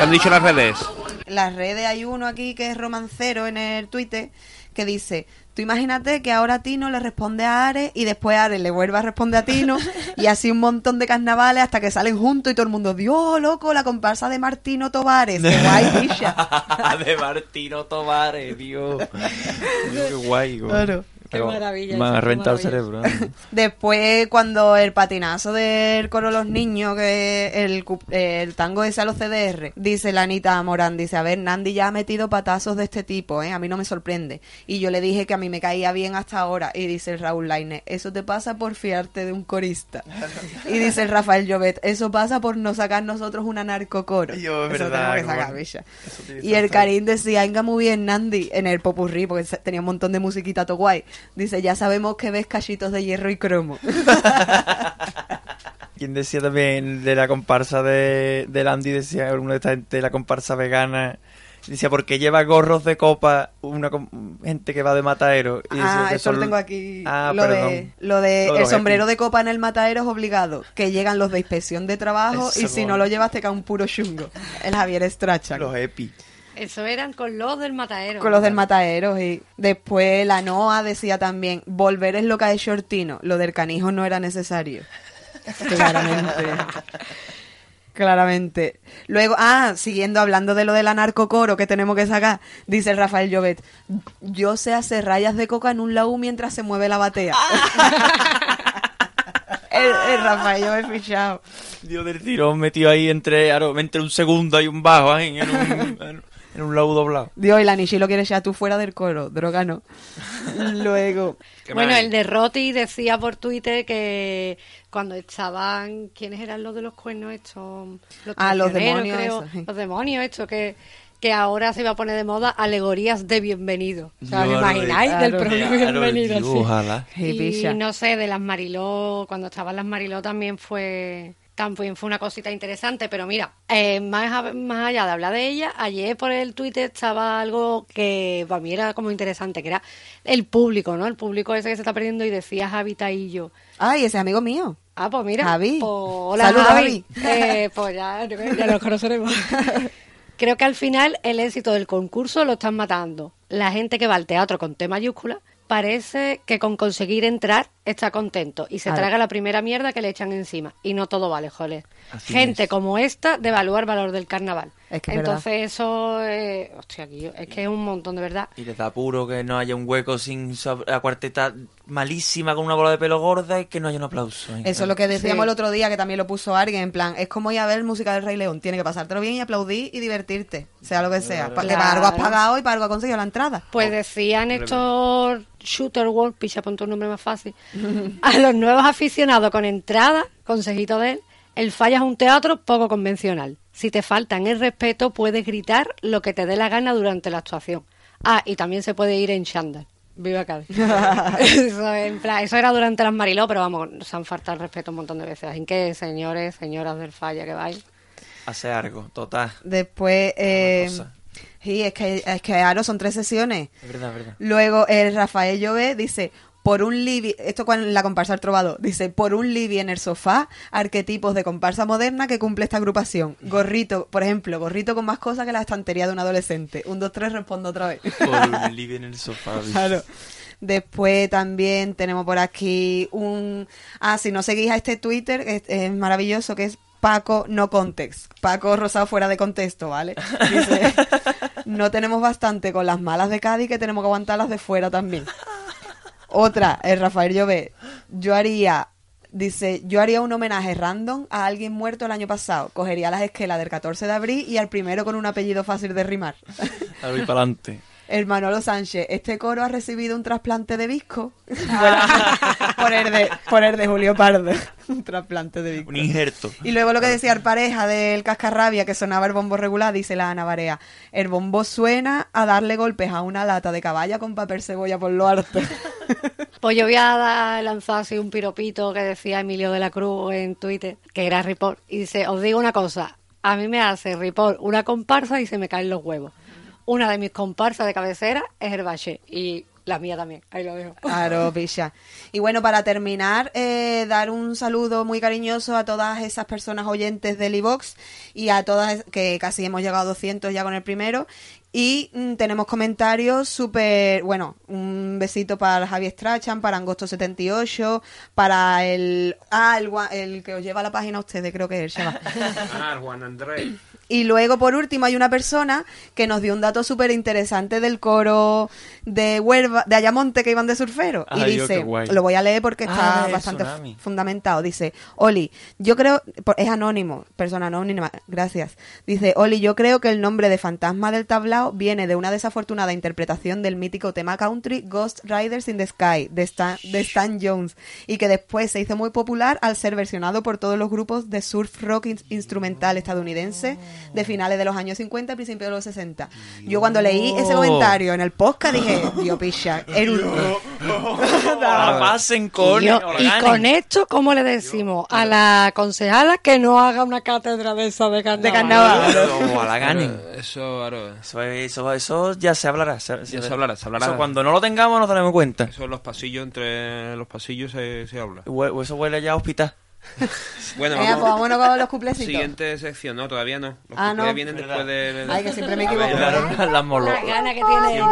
¿Qué han dicho las redes? Las redes hay uno aquí que es romancero en el Twitter que dice, tú imagínate que ahora Tino le responde a Ares y después Ares le vuelve a responder a Tino y así un montón de carnavales hasta que salen juntos y todo el mundo, Dios, loco, la comparsa de Martino Tovares, qué guay, de Martino Tomares, tío. Tío, Qué guay, güey. Claro. Qué maravilla, Me ha reventado el cerebro. ¿eh? Después, cuando el patinazo del coro Los Niños, que el, cu- el tango ese a los CDR, dice la Anita Morán, dice, a ver, Nandi ya ha metido patazos de este tipo, ¿eh? A mí no me sorprende. Y yo le dije que a mí me caía bien hasta ahora. Y dice el Raúl Laine, eso te pasa por fiarte de un corista. y dice el Rafael Llobet, eso pasa por no sacar nosotros una narcocoro. Yo, es eso verdad, que sacar, bicha. Eso Y el. Karim decía, venga muy bien Nandi, en el popurrí, porque tenía un montón de musiquita to guay. Dice, ya sabemos que ves cachitos de hierro y cromo. Quien decía también de la comparsa de, de Landy, decía uno de esta gente de la comparsa vegana, decía, porque lleva gorros de copa una gente que va de matadero? Y decía ah, eso lo tengo aquí. Ah, lo, de, lo de Lo el sombrero de copa en el matadero es obligado. Que llegan los de inspección de trabajo Eso, y si bueno. no lo llevas te cae un puro chungo. El Javier Estracha. Los epi. Eso eran con los del matadero. Con los del matadero y después la Noa decía también, volver es lo que ha hecho Ortino, lo del canijo no era necesario. Claramente. Claramente. Luego, ah, siguiendo hablando de lo del anarcocoro que tenemos que sacar, dice el Rafael Llobet, yo sé hacer rayas de coca en un laúd mientras se mueve la batea. el, el Rafael Llobet fichado. Dios del tirón metido ahí entre, entre un segundo y un bajo, ahí, en un- en- En un logo doblado. Dios, y la Nishi lo quiere echar tú fuera del coro, droga no. Luego, Bueno, el de Roti decía por Twitter que cuando estaban, ¿quiénes eran los de los cuernos estos? Los Ah, los demonios creo. esos, sí. Los demonios estos que que ahora se va a poner de moda alegorías de bienvenido. O sea, ¿os Claro, imagináis del propio claro, bienvenido? sí. ojalá. Y no sé, de las Mariló, cuando estaban las Mariló también fue también fue una cosita interesante, pero mira, eh, más, más allá de hablar de ella, ayer por el Twitter estaba algo que para mí era como interesante, que era el público, ¿no? El público ese que se está perdiendo y decía Javi Taillo. ay, ese amigo mío. Ah, pues mira. Javi. pues, hola, Saludos, Javi. Javi. Eh, pues ya, ya nos conoceremos. Creo que al final el éxito del concurso lo están matando. La gente que va al teatro con T mayúscula parece que con conseguir entrar está contento y se traga la primera mierda que le echan encima. Y no todo vale, joder. Así Gente es. como esta devalúa el valor del carnaval. Es que es Entonces eso, eh, hostia, aquí es que es un montón de verdad. Y les da apuro que no haya un hueco sin la cuarteta malísima con una bola de pelo gorda y que no haya un aplauso. Eso es lo que decíamos Sí. el otro día, que también lo puso alguien, en plan, es como ir a ver música del Rey León, tiene que pasártelo bien y aplaudir y divertirte, sea lo que sea. Pa- Que para algo has pagado y para algo has conseguido la entrada. Pues decían estos Shooter World, picha, ponte un nombre más fácil, a los nuevos aficionados con entrada, consejito de él, el falla es un teatro poco convencional. Si te faltan el respeto, puedes gritar lo que te dé la gana durante la actuación. Ah, y también se puede ir en chándal. Viva Cádiz. eso, en plan, eso era durante las Mariló, pero vamos, se han faltado el respeto un montón de veces. Así que, señores, señoras del falla que vais. Hace algo, total. Después, eh, sí, es que, es que Aro son tres sesiones. Es verdad, es verdad. Luego el Rafael Llové dice, por un libi, esto con la comparsa al trovado, dice, por un libi en el sofá, arquetipos de comparsa moderna que cumple esta agrupación. Gorrito, por ejemplo, gorrito con más cosas que la estantería de un adolescente. Un, dos, tres, respondo otra vez. Por un living en el sofá. Claro. Después también tenemos por aquí un... Ah, si no seguís a este Twitter, es, es maravilloso, que es Paco No Context. Paco Rosado fuera de contexto, ¿vale? Dice, no tenemos bastante con las malas de Cádiz que tenemos que aguantar las de fuera también. Otra, el Rafael Llové. Yo haría... Dice, yo haría un homenaje random a alguien muerto el año pasado. Cogería las esquelas del 14 de abril y al primero con un apellido fácil de rimar. Para adelante. El Manolo Sánchez, este coro ha recibido un trasplante de visco. Bueno, por, el de, por el de Julio Pardo. un trasplante de visco. Un injerto. Y luego lo que decía el pareja del cascarrabia, que sonaba el bombo regular, dice la Ana Barea. El bombo suena a darle golpes a una lata de caballa con papel cebolla por lo harto. Pues yo voy a dar- lanzar así un piropito que decía Emilio de la Cruz en Twitter, que era Ripoll, y dice, os digo una cosa, a mí me hace Ripoll una comparsa y se me caen los huevos. Una de mis comparsas de cabecera es el Bache, y la mía también, ahí lo dejo. Claro, picha. Y bueno, para terminar, eh, dar un saludo muy cariñoso a todas esas personas oyentes del iVox y a todas, que casi hemos llegado a 200 ya con el primero. Y mm, tenemos comentarios súper, bueno, un besito para Javi Strachan, para Angosto78, para el, ah, el, gua- el que os lleva la página a ustedes, creo que es el. Ah, Juan Andrés. Y luego, por último, hay una persona que nos dio un dato súper interesante del coro de Huelva, de Ayamonte que iban de surfero. y Ay, Dios, dice, qué guay. lo voy a leer porque está Ah, bastante tsunami. fundamentado. Dice, Oli, yo creo, por- es anónimo, persona anónima, gracias. Dice, Oli, yo creo que el nombre de Fantasma del Tablao viene de una desafortunada interpretación del mítico tema country Ghost Riders in the Sky de Stan, de Stan Jones y que después se hizo muy popular al ser versionado por todos los grupos de surf rock in- instrumental estadounidense de finales de los años 50 y principios de los 60. Yo cuando leí ese comentario en el podcast dije, Dios picha, pasen con Y, yo- y con esto, ¿cómo le decimos a la concejala que no haga una cátedra de esa de carnaval? De carnaval. Ojalá ganen. Eso, claro, Eso, eso, eso ya se hablará. Se, Ya se hablará, se hablará. Eso cuando no lo tengamos nos daremos cuenta. eso en los pasillos, entre los pasillos se, se habla. Eso huele ya a hospital. Bueno, pues vamos. vámonos con los cuplecitos. Siguiente sección, no, todavía no. Los Ah, no. vienen Verdad. después de... de- Ay, que siempre me ver, equivoco. ¿eh? La gana que tiene ella.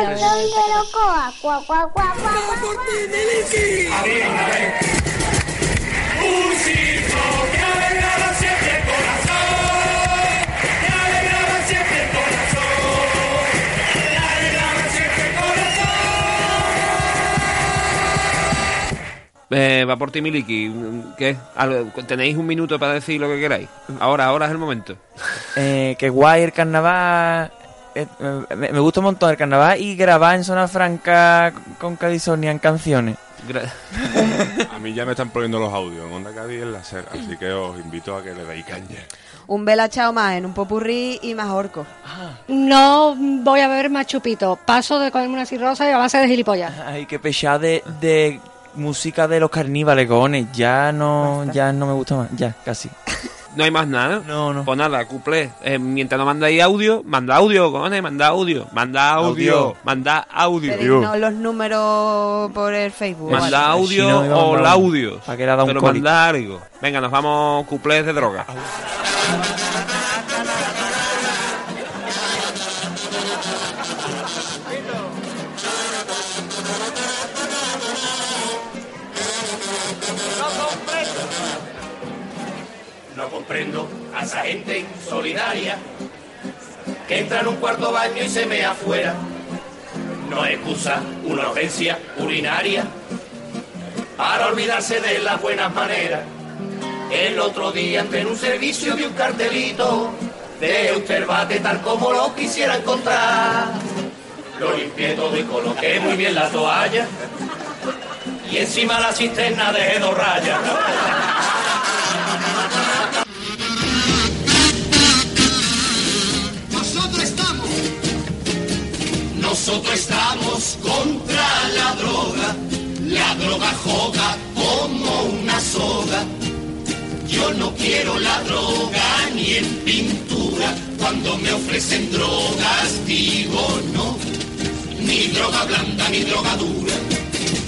Un circo Eh, va por ti, Miliki. ¿Qué? ¿Tenéis un minuto para decir lo que queráis? Ahora, ahora es el momento. Eh, que guay el carnaval. eh, me, me gusta un montón el carnaval y grabar en zona franca con Cadisonia en canciones. Gra- A mí ya me están poniendo los audios en Onda Cádiz en la SER, así que os invito a que le deis caña. Un vela chao más en un popurrí y más orco. No voy a beber más chupito. Paso de comerme una cirrosa y a base de gilipollas. Ay, qué pesada de, de música de los carnívales, cojones. Ya no, ya no me gusta más. Ya, casi. No hay más nada. No, no. Pues nada, cuplé. Eh, mientras no mandáis audio, manda audio, cojones, manda audio. Manda audio. Audio. Manda audio. Pedidnos los números por el Facebook. Manda Vale. audio iba a o audio. para que le un Pero manda algo. Venga, nos vamos cuplés de droga. Gente insolidaria que entra en un cuarto baño y se mea afuera. No excusa una ofensia urinaria para olvidarse de las buenas maneras. El otro día en un servicio de un cartelito de usted bate tal como lo quisiera encontrar. Lo limpié todo y coloqué muy bien la toalla y encima la cisterna dejé dos rayas. Nosotros estamos contra la droga. La droga joga como una soga. Yo no quiero la droga ni en pintura. Cuando me ofrecen drogas digo no. Ni droga blanda ni droga dura.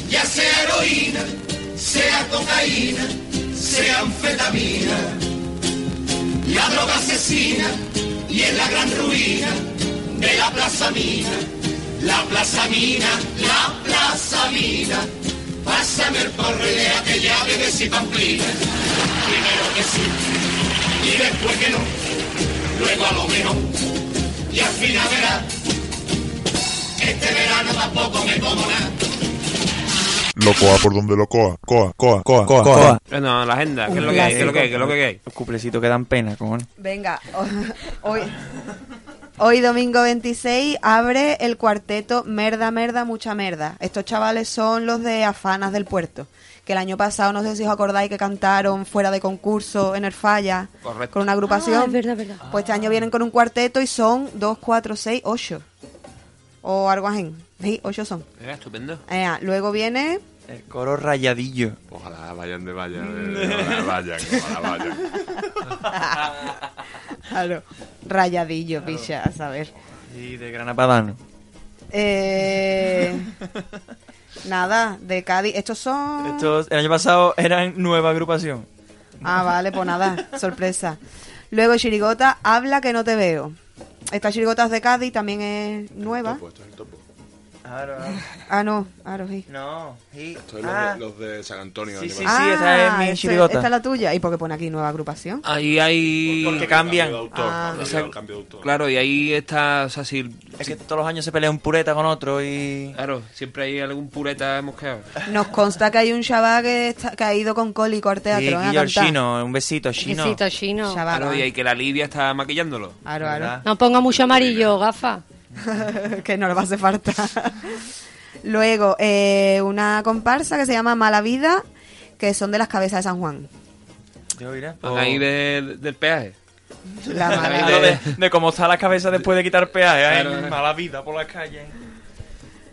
Ya sea heroína, sea cocaína, sea anfetamina. La droga asesina y es la gran ruina de la plaza mina. La plaza mina, la plaza mina. Pásame el porro y deja que ya bebes y pamplina. Primero que sí y después que no. Luego a lo mejor y al final verás. Este verano tampoco me como nada. Lo coa por donde lo coa. Coa, coa, coa, coa, Coa. coa. No, la agenda. ¿Qué es lo que hay? ¿Qué es lo que hay? ¿Qué es lo que hay? Los cuplecitos que dan pena, cojones. Venga, hoy, hoy domingo 26 abre el cuarteto Merda, Merda, Mucha Merda. Estos chavales son los de Afanas del Puerto, que el año pasado, no sé si os acordáis, que cantaron fuera de concurso en el Falla Correcto. con una agrupación. Ah, es verdad, es verdad. Pues este año vienen con un cuarteto y son 2, 4, 6, 8. O algo así. Sí, 8 son. Eh, estupendo. Eh, luego viene El coro rayadillo. Ojalá vayan de vaya, ojalá vayan, ojalá vayan. claro, Rayadillo, picha, a saber. Y de Grana Padano. Eh, nada, de Cádiz. Estos son. Estos, el año pasado eran nueva agrupación. Ah, vale, pues nada, sorpresa. Luego Chirigota, habla que no te veo. Esta Chirigota es de Cádiz, también es nueva. Topo, esto es el topo. Ah, no, claro, sí. No, sí. Esto es los, Ah, de, los de San Antonio. Sí, sí, sí, esa es mi ese- chirigota. Esta es la tuya. ¿Y por qué pone aquí nueva agrupación? Ahí hay... Porque cambian. Cambio de autor, Ah. cambio- de autor. Claro, y ahí está, o sea, si... Es que todos los años se pelea un pureta con otro y... Claro, siempre hay algún pureta mosqueado. Nos consta que hay un chaval que, está- que ha ido con cólico al Y teatro. a Guillo cantar. Chino, un besito, Chino. Besito chino. Claro, y hay que la Lidia está maquillándolo. Claro, claro. ¿Verdad? No ponga mucho amarillo, gafa. que no le va a hacer falta. Luego, eh, una comparsa que se llama Mala Vida, que son de las cabezas de San Juan. Yo, pues- ahí de- del peaje. La mala de, de cómo está la cabeza después de quitar peaje. ay, Claro. mala vida por la calle.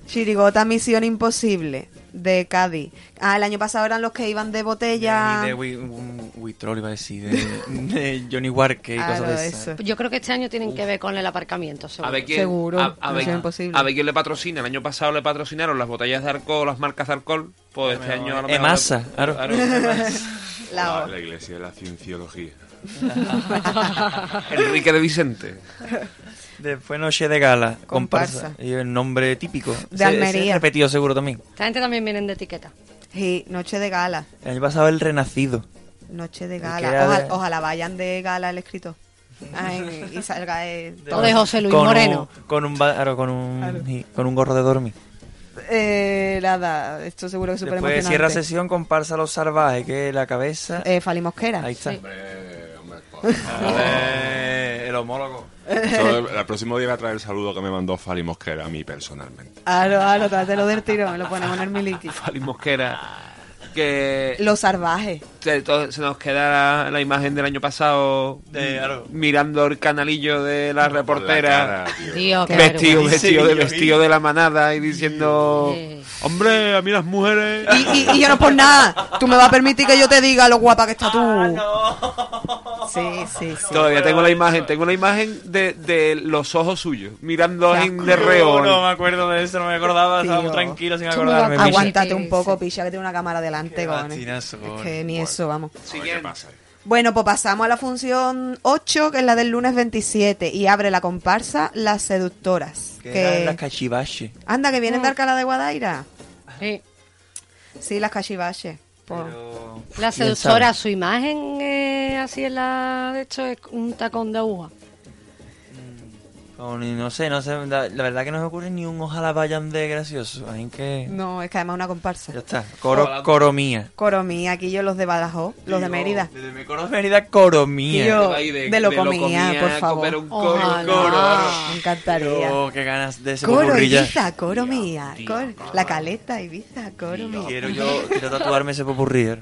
Chirigota Misión Imposible, de Cádiz. Ah, el año pasado eran los que iban de botella. De Witrol iba a decir, de, de Johnny Walker y Claro, cosas de esas. Yo creo que este año tienen que ver con el aparcamiento, seguro. A ver quién, Seguro, a, a ver, Misión Imposible. a ver quién le patrocina. El año pasado le patrocinaron las botellas de alcohol, las marcas de alcohol. Pues este año a lo mejor... Emasa, claro. La- La, la iglesia de la cienciología. Enrique de Vicente. Después Noche de Gala, Comparsa. comparsa. Y el nombre típico. De Almería. repetido seguro también. Esta gente también vienen de etiqueta. Sí, Noche de Gala. El año pasado El Renacido. Noche de Gala. Ojalá, de- ojalá vayan de gala el escritor. Ay, y salga de... De José Luis con Moreno. Un, con, un, claro, con, un, sí, con un gorro de dormir. Eh, nada, esto seguro que es súper emocionante. cierra sesión comparsa Los Salvajes, que es la cabeza... Eh, Fali Mosquera. Ahí está. Hombre, hombre, por favor. Eh, el homólogo. El próximo día voy a traer el saludo que me mandó Fali Mosquera a mí personalmente. Aro, aro, trátelo del tirón, lo ponemos en el miliki. Fali Mosquera. Que Los salvajes. se, nos queda la, la imagen del año pasado mirando el canalillo de la reportera. Tío, qué vestido, vestido, de, vestido de la manada y diciendo, hombre, a mí las mujeres... Y, y- y yo no por nada. Tú me vas a permitir que yo te diga lo guapa que está tú. Sí, sí, sí. Todavía tengo la imagen, tengo la imagen de, de los ojos suyos, mirando en de reojo. No me acuerdo de eso, no me acordaba, estaba muy Tío. tranquilo sin acordarme. Aguántate un poco, picha, que tiene una cámara delante, Es que ni eso, vamos. Siguiente. Bueno, pues pasamos a la función 8, que es la del lunes 27, y abre la comparsa Las Seductoras. Que las cachivaches. Anda, que vienen de Alcalá de Guadaira. Sí. Sí, las cachivaches. Pues- La ¿Quién seductora, su imagen eh, así en la. De hecho, es un tacón de aguja. O ni- no sé, no sé, la, la verdad que no se ocurre ni un ojalá vayan de gracioso. Así que No, es que además es una comparsa. ya está. Coro, coro mía. Coro mía, aquí yo los de Badajoz, los de Mérida. Desde mi coro Mérida, coro mía. Tío, Ahí de- de lo de lo comía, comía, por favor. un coro, Ojalá. coro. Me encantaría. Oh, qué ganas de ese Coro. Ibiza, coro mía. cor- La caleta Ibiza, coro mía. Quiero yo, quiero tatuarme ese popurrí.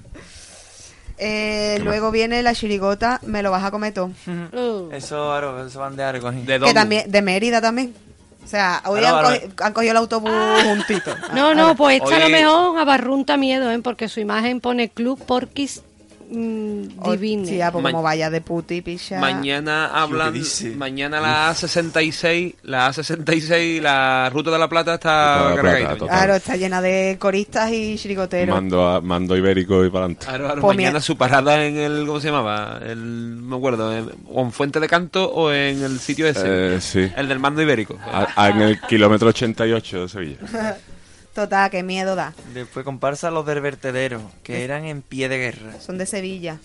Eh. Eh, luego viene la chirigota, me lo vas a comer todo. Uh. Eso, Aro, eso van de Argo. ahí. ¿De Que dónde? también, de Mérida también. O sea, hoy han, cogido el autobús juntito. No, no, pues esta a lo mejor abarrunta miedo, ¿eh? Porque su imagen pone Club Porquis mm, Divine. Hostia, pues Ma- como vaya de puti, picha. Mañana hablan, ¿qué dice? mañana la A66, la A66, la Ruta de la Plata está Ruta de la cargadita. Total. Claro, está llena de coristas y chirigoteros. Mando, a- mando ibérico y para adelante. Claro, claro, Pues mañana su parada en el, ¿cómo se llamaba? El, no me acuerdo, en- o en Fuente de Canto o en el sitio ese. Eh, sí. El del mando ibérico. A- a- en el kilómetro 88 de Sevilla. Total, qué miedo da. Después comparsa los del vertedero, que eran en pie de guerra. Son de Sevilla.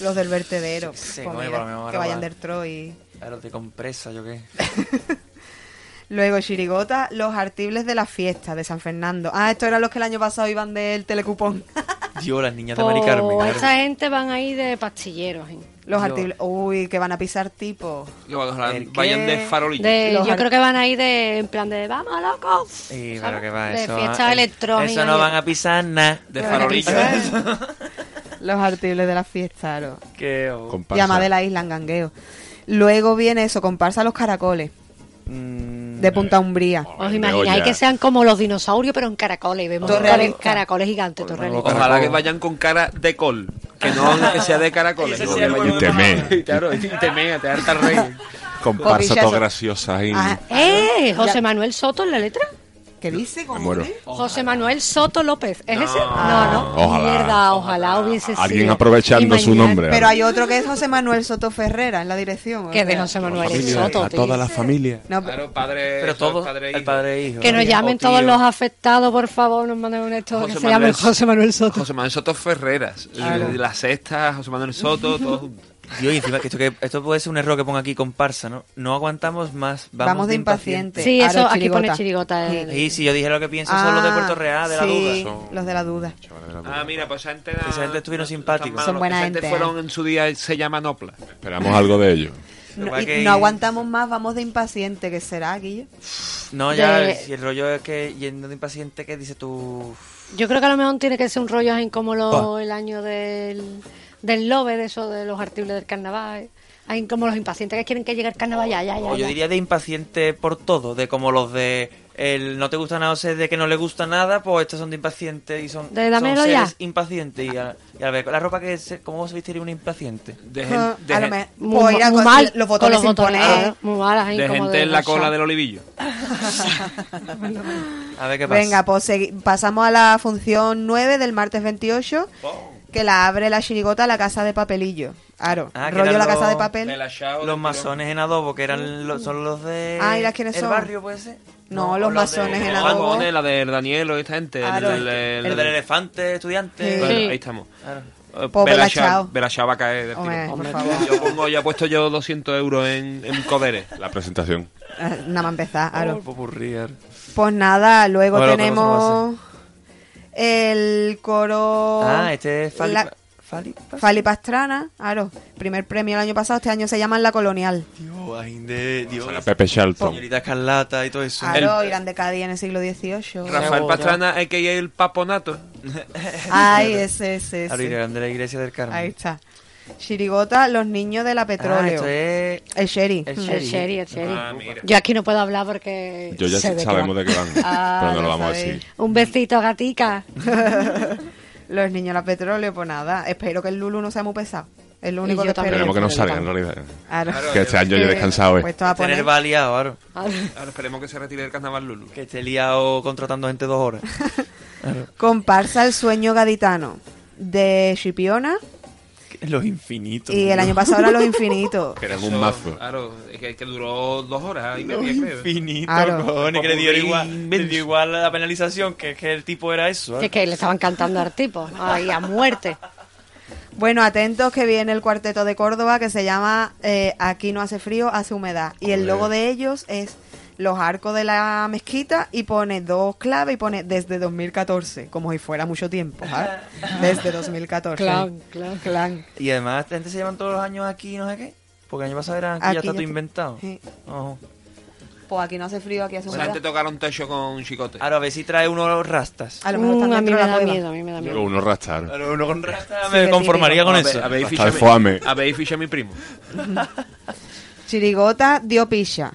Los del vertedero. Sí, Pues mira, que vayan va. del Troy. Claro, de compresa, yo qué. Luego, Chirigota, los artibles de la fiesta de San Fernando. Ah, estos eran los que el año pasado iban del telecupón. Yo, las niñas de Mari Carmen. Pues claro. esta gente van ahí de pastilleros. ¿eh? Los artibles. Uy, que van a pisar tipo. Que ojalá ¿El qué? vayan de farolillo. De- yo creo que van ahí de en plan de vamos locos. Sí, ¿sabes? pero que va, de eso. fiesta electrónica. Eso no van a pisar nada. De a farolillo. los artibles de la fiesta, claro. Que, oh. Llama de la isla en gangueo. Luego viene eso, comparsa los caracoles. mm, De Punta Umbría. Os imagináis que sean como los dinosaurios, pero en caracoles. Y vemos Torrealista. caracoles, caracoles gigantes, torrealistas. Ojalá que vayan con cara de col, que no que sea de caracoles. Y temé. Claro, y temé, te harta el rey. Comparsa todo graciosa y... Ah, ¡Eh! José Manuel Soto en la letra. ¿Qué dice? Muero. José Manuel Soto López. ¿Es ese? No, no. Ojalá. Mierda, ojalá hubiese sido. Alguien aprovechando su nombre. Pero hay otro que es José Manuel Soto Ferrera en la dirección. Que de. José Manuel Familia, Soto, a toda la familia. No, Claro, padre. Pero padre e el hijo. padre e hijo. Que nos llamen todos los afectados, por favor, nos manden un esto José que se llame José Manuel Soto. José Manuel Soto Ferreras. Claro. La sexta, José Manuel Soto, todos juntos. Tío, y encima que esto, que esto puede ser un error que ponga aquí comparsa, ¿no? No aguantamos más. Vamos, Vamos de impaciente. Sí, Aro, eso aquí chirigota. pone chirigota. el- Sí, si yo dije lo que pienso son los de Puerto Real, de la Ah, sí, duda. los de la duda. Ah, mira, pues esa gente. Esa gente estuvieron simpáticos. Son buena Esa gente gente, ¿eh? fueron en su día, se llama Nopla. Esperamos algo de ellos. No, Igual y que- no aguantamos más, vamos de impaciente, que será, Guille? No, ya, De- si el rollo es que yendo de impaciente, que dices tú? Yo creo que a lo mejor tiene que ser un rollo así como lo, Ah. el año del, del lobe, de eso, de los artibles del carnaval. Hay como los impacientes que quieren que llegue el carnaval ya, ya, ya. O yo diría de impaciente por todo, de como los de el no te gusta nada o sé de que no le gusta nada, pues estos son de impaciente y son, De son seres impacientes. Y a, y a ver, la ropa que se, ¿cómo se vistiría un impaciente? De, gen- Ah, de a lo gen-. Muy, Pues a muy con- mal, los botones los sin botones, poner. claro, muy mal, ahí de como gente de en la cola del olivillo. A ver qué pasa. Venga, pues pasamos a la función 9 del martes 28, que la abre la chirigota la casa de papelillo. Aro, Ah, rollo la casa los- de papel. Los masones en adobo, que eran los, son los de. Ah, ¿y las quiénes ¿El son? barrio puede ser? No, los de- masones en adobo. La de Danielo y esta gente. el del- el- El del elefante, estudiante. Sí. Bueno, ahí estamos. Claro. Eh, Pues Bela Bela Shao- Chao. Bela Chao va a caer del Hombre, tirón. por favor. Yo pongo, ya he puesto yo 200 euros en, en Codere. La presentación. Eh, Nada más empezar, Aro. Oh, Aro. Pues nada, luego Bueno, tenemos ¿cómo el coro... Ah, este es Fali- la- Fali, Fali Pastrana, claro, primer premio el año pasado, este año se llama La Colonial. Dios, ay, de Dios. Será Pepe Charlton. Señorita Escarlata y todo eso. Claro, Irán de Cádiz en el siglo XVIII. Rafael Pastrana, es que hay el paponato. Ay, ese, ese, Claro, ese. Irán de la iglesia del Carmen. Ahí está. Chirigota, Los Niños de la Ah, Petróleo. esto es... El Sherry. El El Sherry. El Sherry. Ah. Yo aquí no puedo hablar porque. Yo ya sé sabemos de qué van, Ah, pero no lo vamos a decir. Un besito, gatica. Los Niños de la Petróleo, pues nada. Espero que el Lulu no sea muy pesado. Es lo único que espero. Esperemos que no salga en realidad. Claro. Que este año yo he descansado hoy. Pues esto va a Tener poner- baleado, claro. Ahora esperemos que se retire el carnaval Lulu. Que esté liado contratando gente dos horas. Comparsa El Sueño Gaditano de Shipiona Los infinitos. y el año pasado era Los Infinitos. Queremos un Eso, mazo. Claro, es que, que duró dos horas y media, creo. Infinito, Claro. cojones, que le igual, le dio igual la penalización, que, que el tipo era eso. ¿eh? Que es que le estaban cantando al tipo. Ahí a muerte. Bueno, atentos que viene el cuarteto de Córdoba que se llama eh, Aquí no hace frío, hace humedad. Y el logo de ellos es los arcos de la mezquita y pone dos claves y pone desde 2014, como si fuera mucho tiempo. ¿sabes? Desde 2014. Clan, clan. Clan. Y además, la gente se llevan todos los años aquí, no sé qué. Porque el año pasado eran aquí, ya Aquí está ya todo está- inventado. Sí. Pues aquí no hace frío, aquí hace humedad. gente tocaron techo con chicote. Ahora a ver si trae unos rastas. A lo mejor Mm, están a mí me da miedo, a mí me da miedo. Luego uno rastar. Uno con rastas Sí, me conformaría con A eso. ver, el foame. habéis fichado a mi primo. Chirigota dio picha.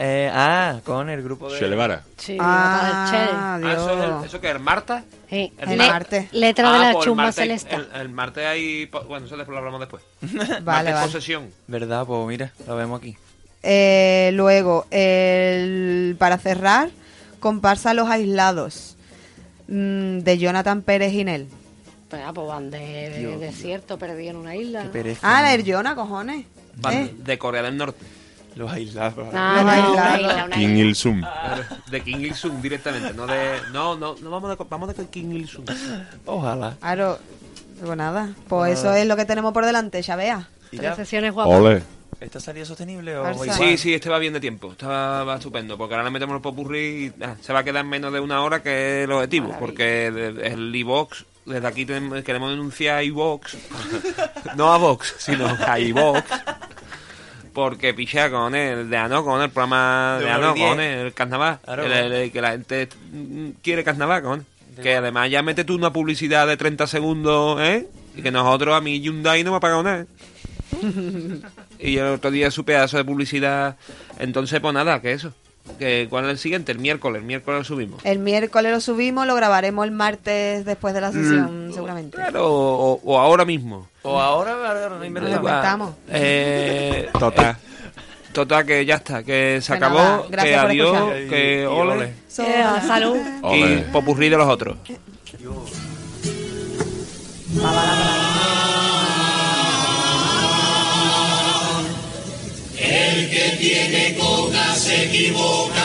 Eh, ah, con el grupo de... Chelevara. Sí, Ah, Ah, Dios. ¿eso, es el- ¿Eso qué es? ¿El Marta? Sí. El Le- martes. Letra de Ah, la pues el chumba martes- celeste. El, el martes hay... po- Bueno, eso después lo hablamos después. Vale, martes vale. posesión. ¿Verdad? Pues mira, lo vemos aquí. Eh, luego, el, para cerrar, comparsa Los Aislados mm, de Jonathan Pérez Ginel. Pues, ah, pues van de, de Dios. desierto, perdido en una isla. Qué pereza. Ah, la. Erjona, cojones. Van Eh, De Corea del Norte. Los aislados. Ah, no, aislados. una isla, una King isla. Il Sum. De King Il Sung directamente. No de... No, no, no vamos de, vamos de King Il Sung. Ojalá. Claro, pues nada. Pues eso es lo que tenemos por delante, ya vea. ¿Y Tres sesiones guapas. Ole. ¿Esta salida sostenible o Barça. Sí, sí, este va bien de tiempo. Este va, va estupendo. Porque ahora le metemos el popurrí y ah, se va a quedar en menos de una hora que es el objetivo. Porque de- el iVox, desde aquí tenemos- queremos denunciar a iVox. no a Vox, sino a iVox. Porque picha con el de Ano, con el programa De de uno al Ano, diez. con el carnaval. Claro. El- el- el que la gente mm, quiere carnaval, con Que además ya mete tú una publicidad de 30 segundos, ¿eh? Y que nosotros, a mí Hyundai no me ha pagado nada. Y el otro día su pedazo de publicidad. Entonces, pues nada, que eso. Que, ¿Cuál es el siguiente? El miércoles. El miércoles lo subimos. El miércoles lo subimos, lo grabaremos el martes después de la sesión, seguramente. Claro, o, o ahora mismo. O ahora, no Lo inventamos. Eh, Total. eh, total, que ya está. Que se Que acabó. que adiós. escuchar. Que Y- y ole. Eh, salud. Y Ole. popurrí de los otros. El que tiene coca se equivoca.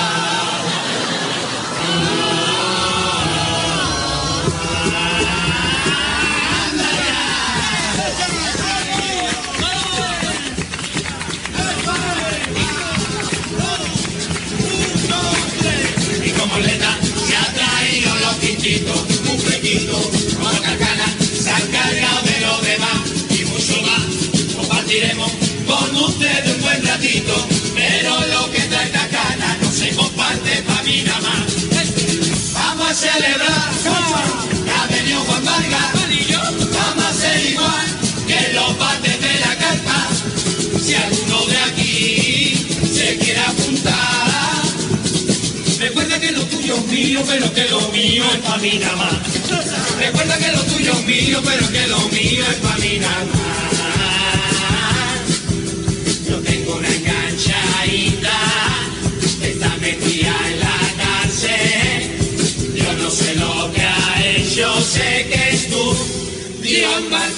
Dios embarcarse.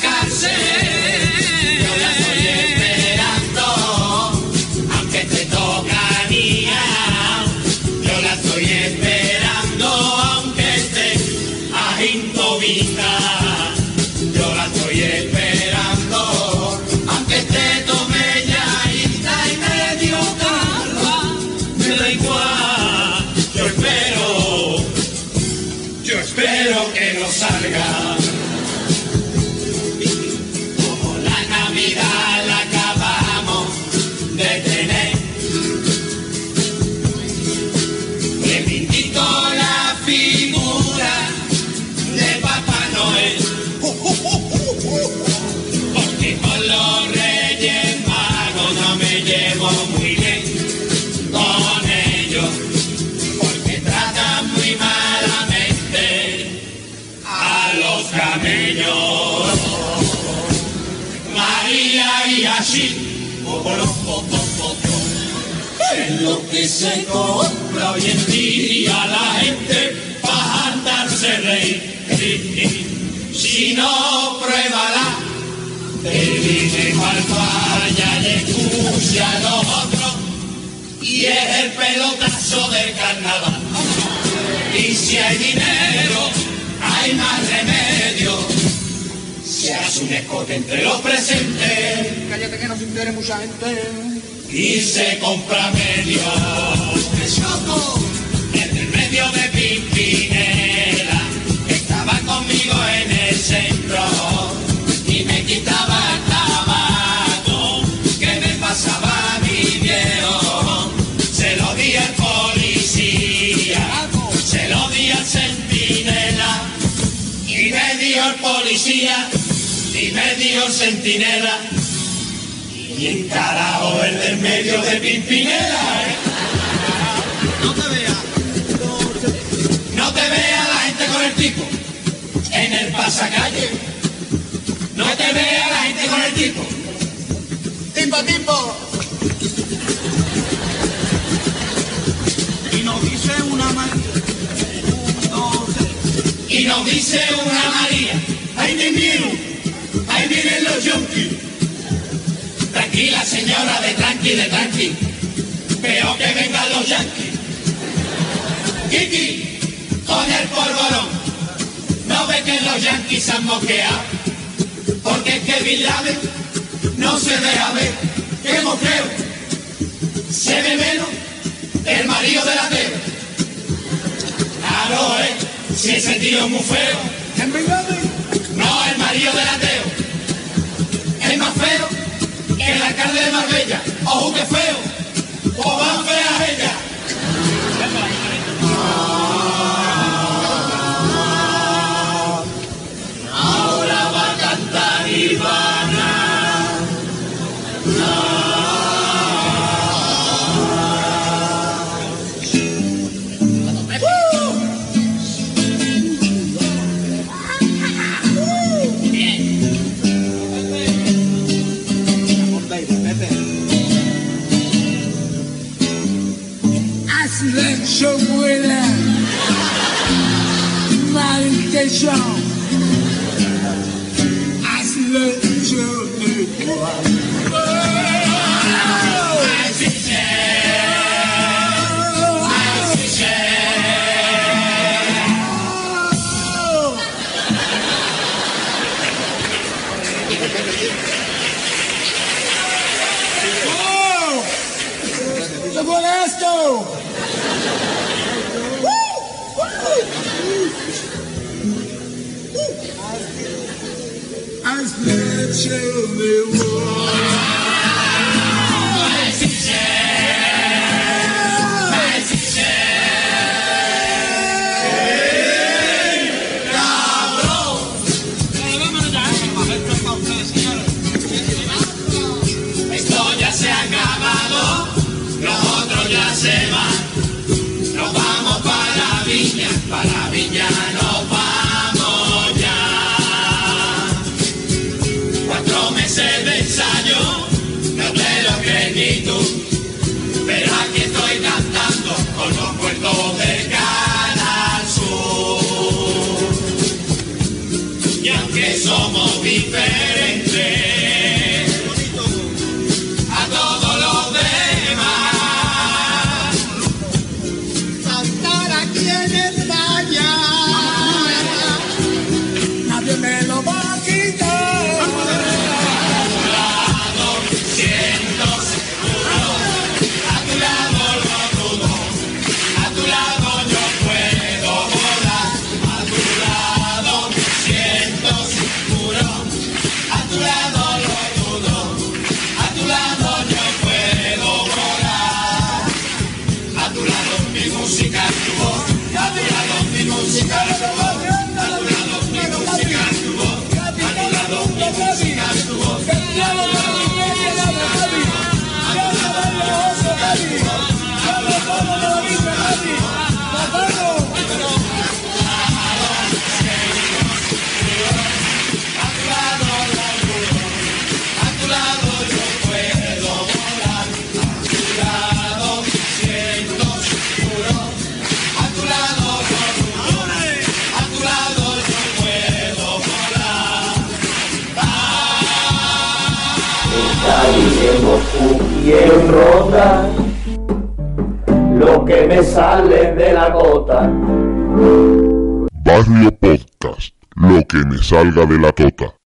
Que se compra hoy en día la gente para andarse reír. Si no, pruébala. Te vive mal falla y escucha a los otros. Y es el pelotazo del carnaval. Y si hay dinero, hay más remedio. Se hace un escote entre los presentes Cállate que no se entere mucha gente. Y se compra medio. En el medio de Pimpinela, estaba conmigo en el centro y me quitaba el tabaco que me pasaba mi viejo. Se lo di al policía, se lo di al centinela y me dio el policía y me dio el centinela. Y encarajo el del medio de Pimpinela, ¿eh? No te vea, no te vea la gente con el tipo en el pasacalle. No te vea la gente con el tipo. Tipo, tipo. Y nos dice una María. Y nos dice una María. Ahí te vienen, ahí vienen los yonkis. Tranquila señora, de tranqui, de tranqui. Veo que vengan los yanquis. Kiki, con el polvorón. No ve que los yanquis se han moqueado. Porque es que Bin Laden no se deja ver. ¡Qué moqueo! Se ve menos el marido del ateo. Claro, ¿eh? Si ese tío es muy feo. ¿En Bin Laden? No, el marido del ateo. Es más feo el alcalde de Marbella. ¡Ojo, qué feo! ¡O van feas ellas! Ya se van. Nos vamos para Viña, para Viña nos vamos ya. Cuatro meses de ensayo, no te lo crees tú. Pero aquí estoy cantando con los puertos del Canal Sur. Y aunque somos diferentes En Rota, lo que me sale de la gota. Barrio Podcast, lo que me salga de la tota.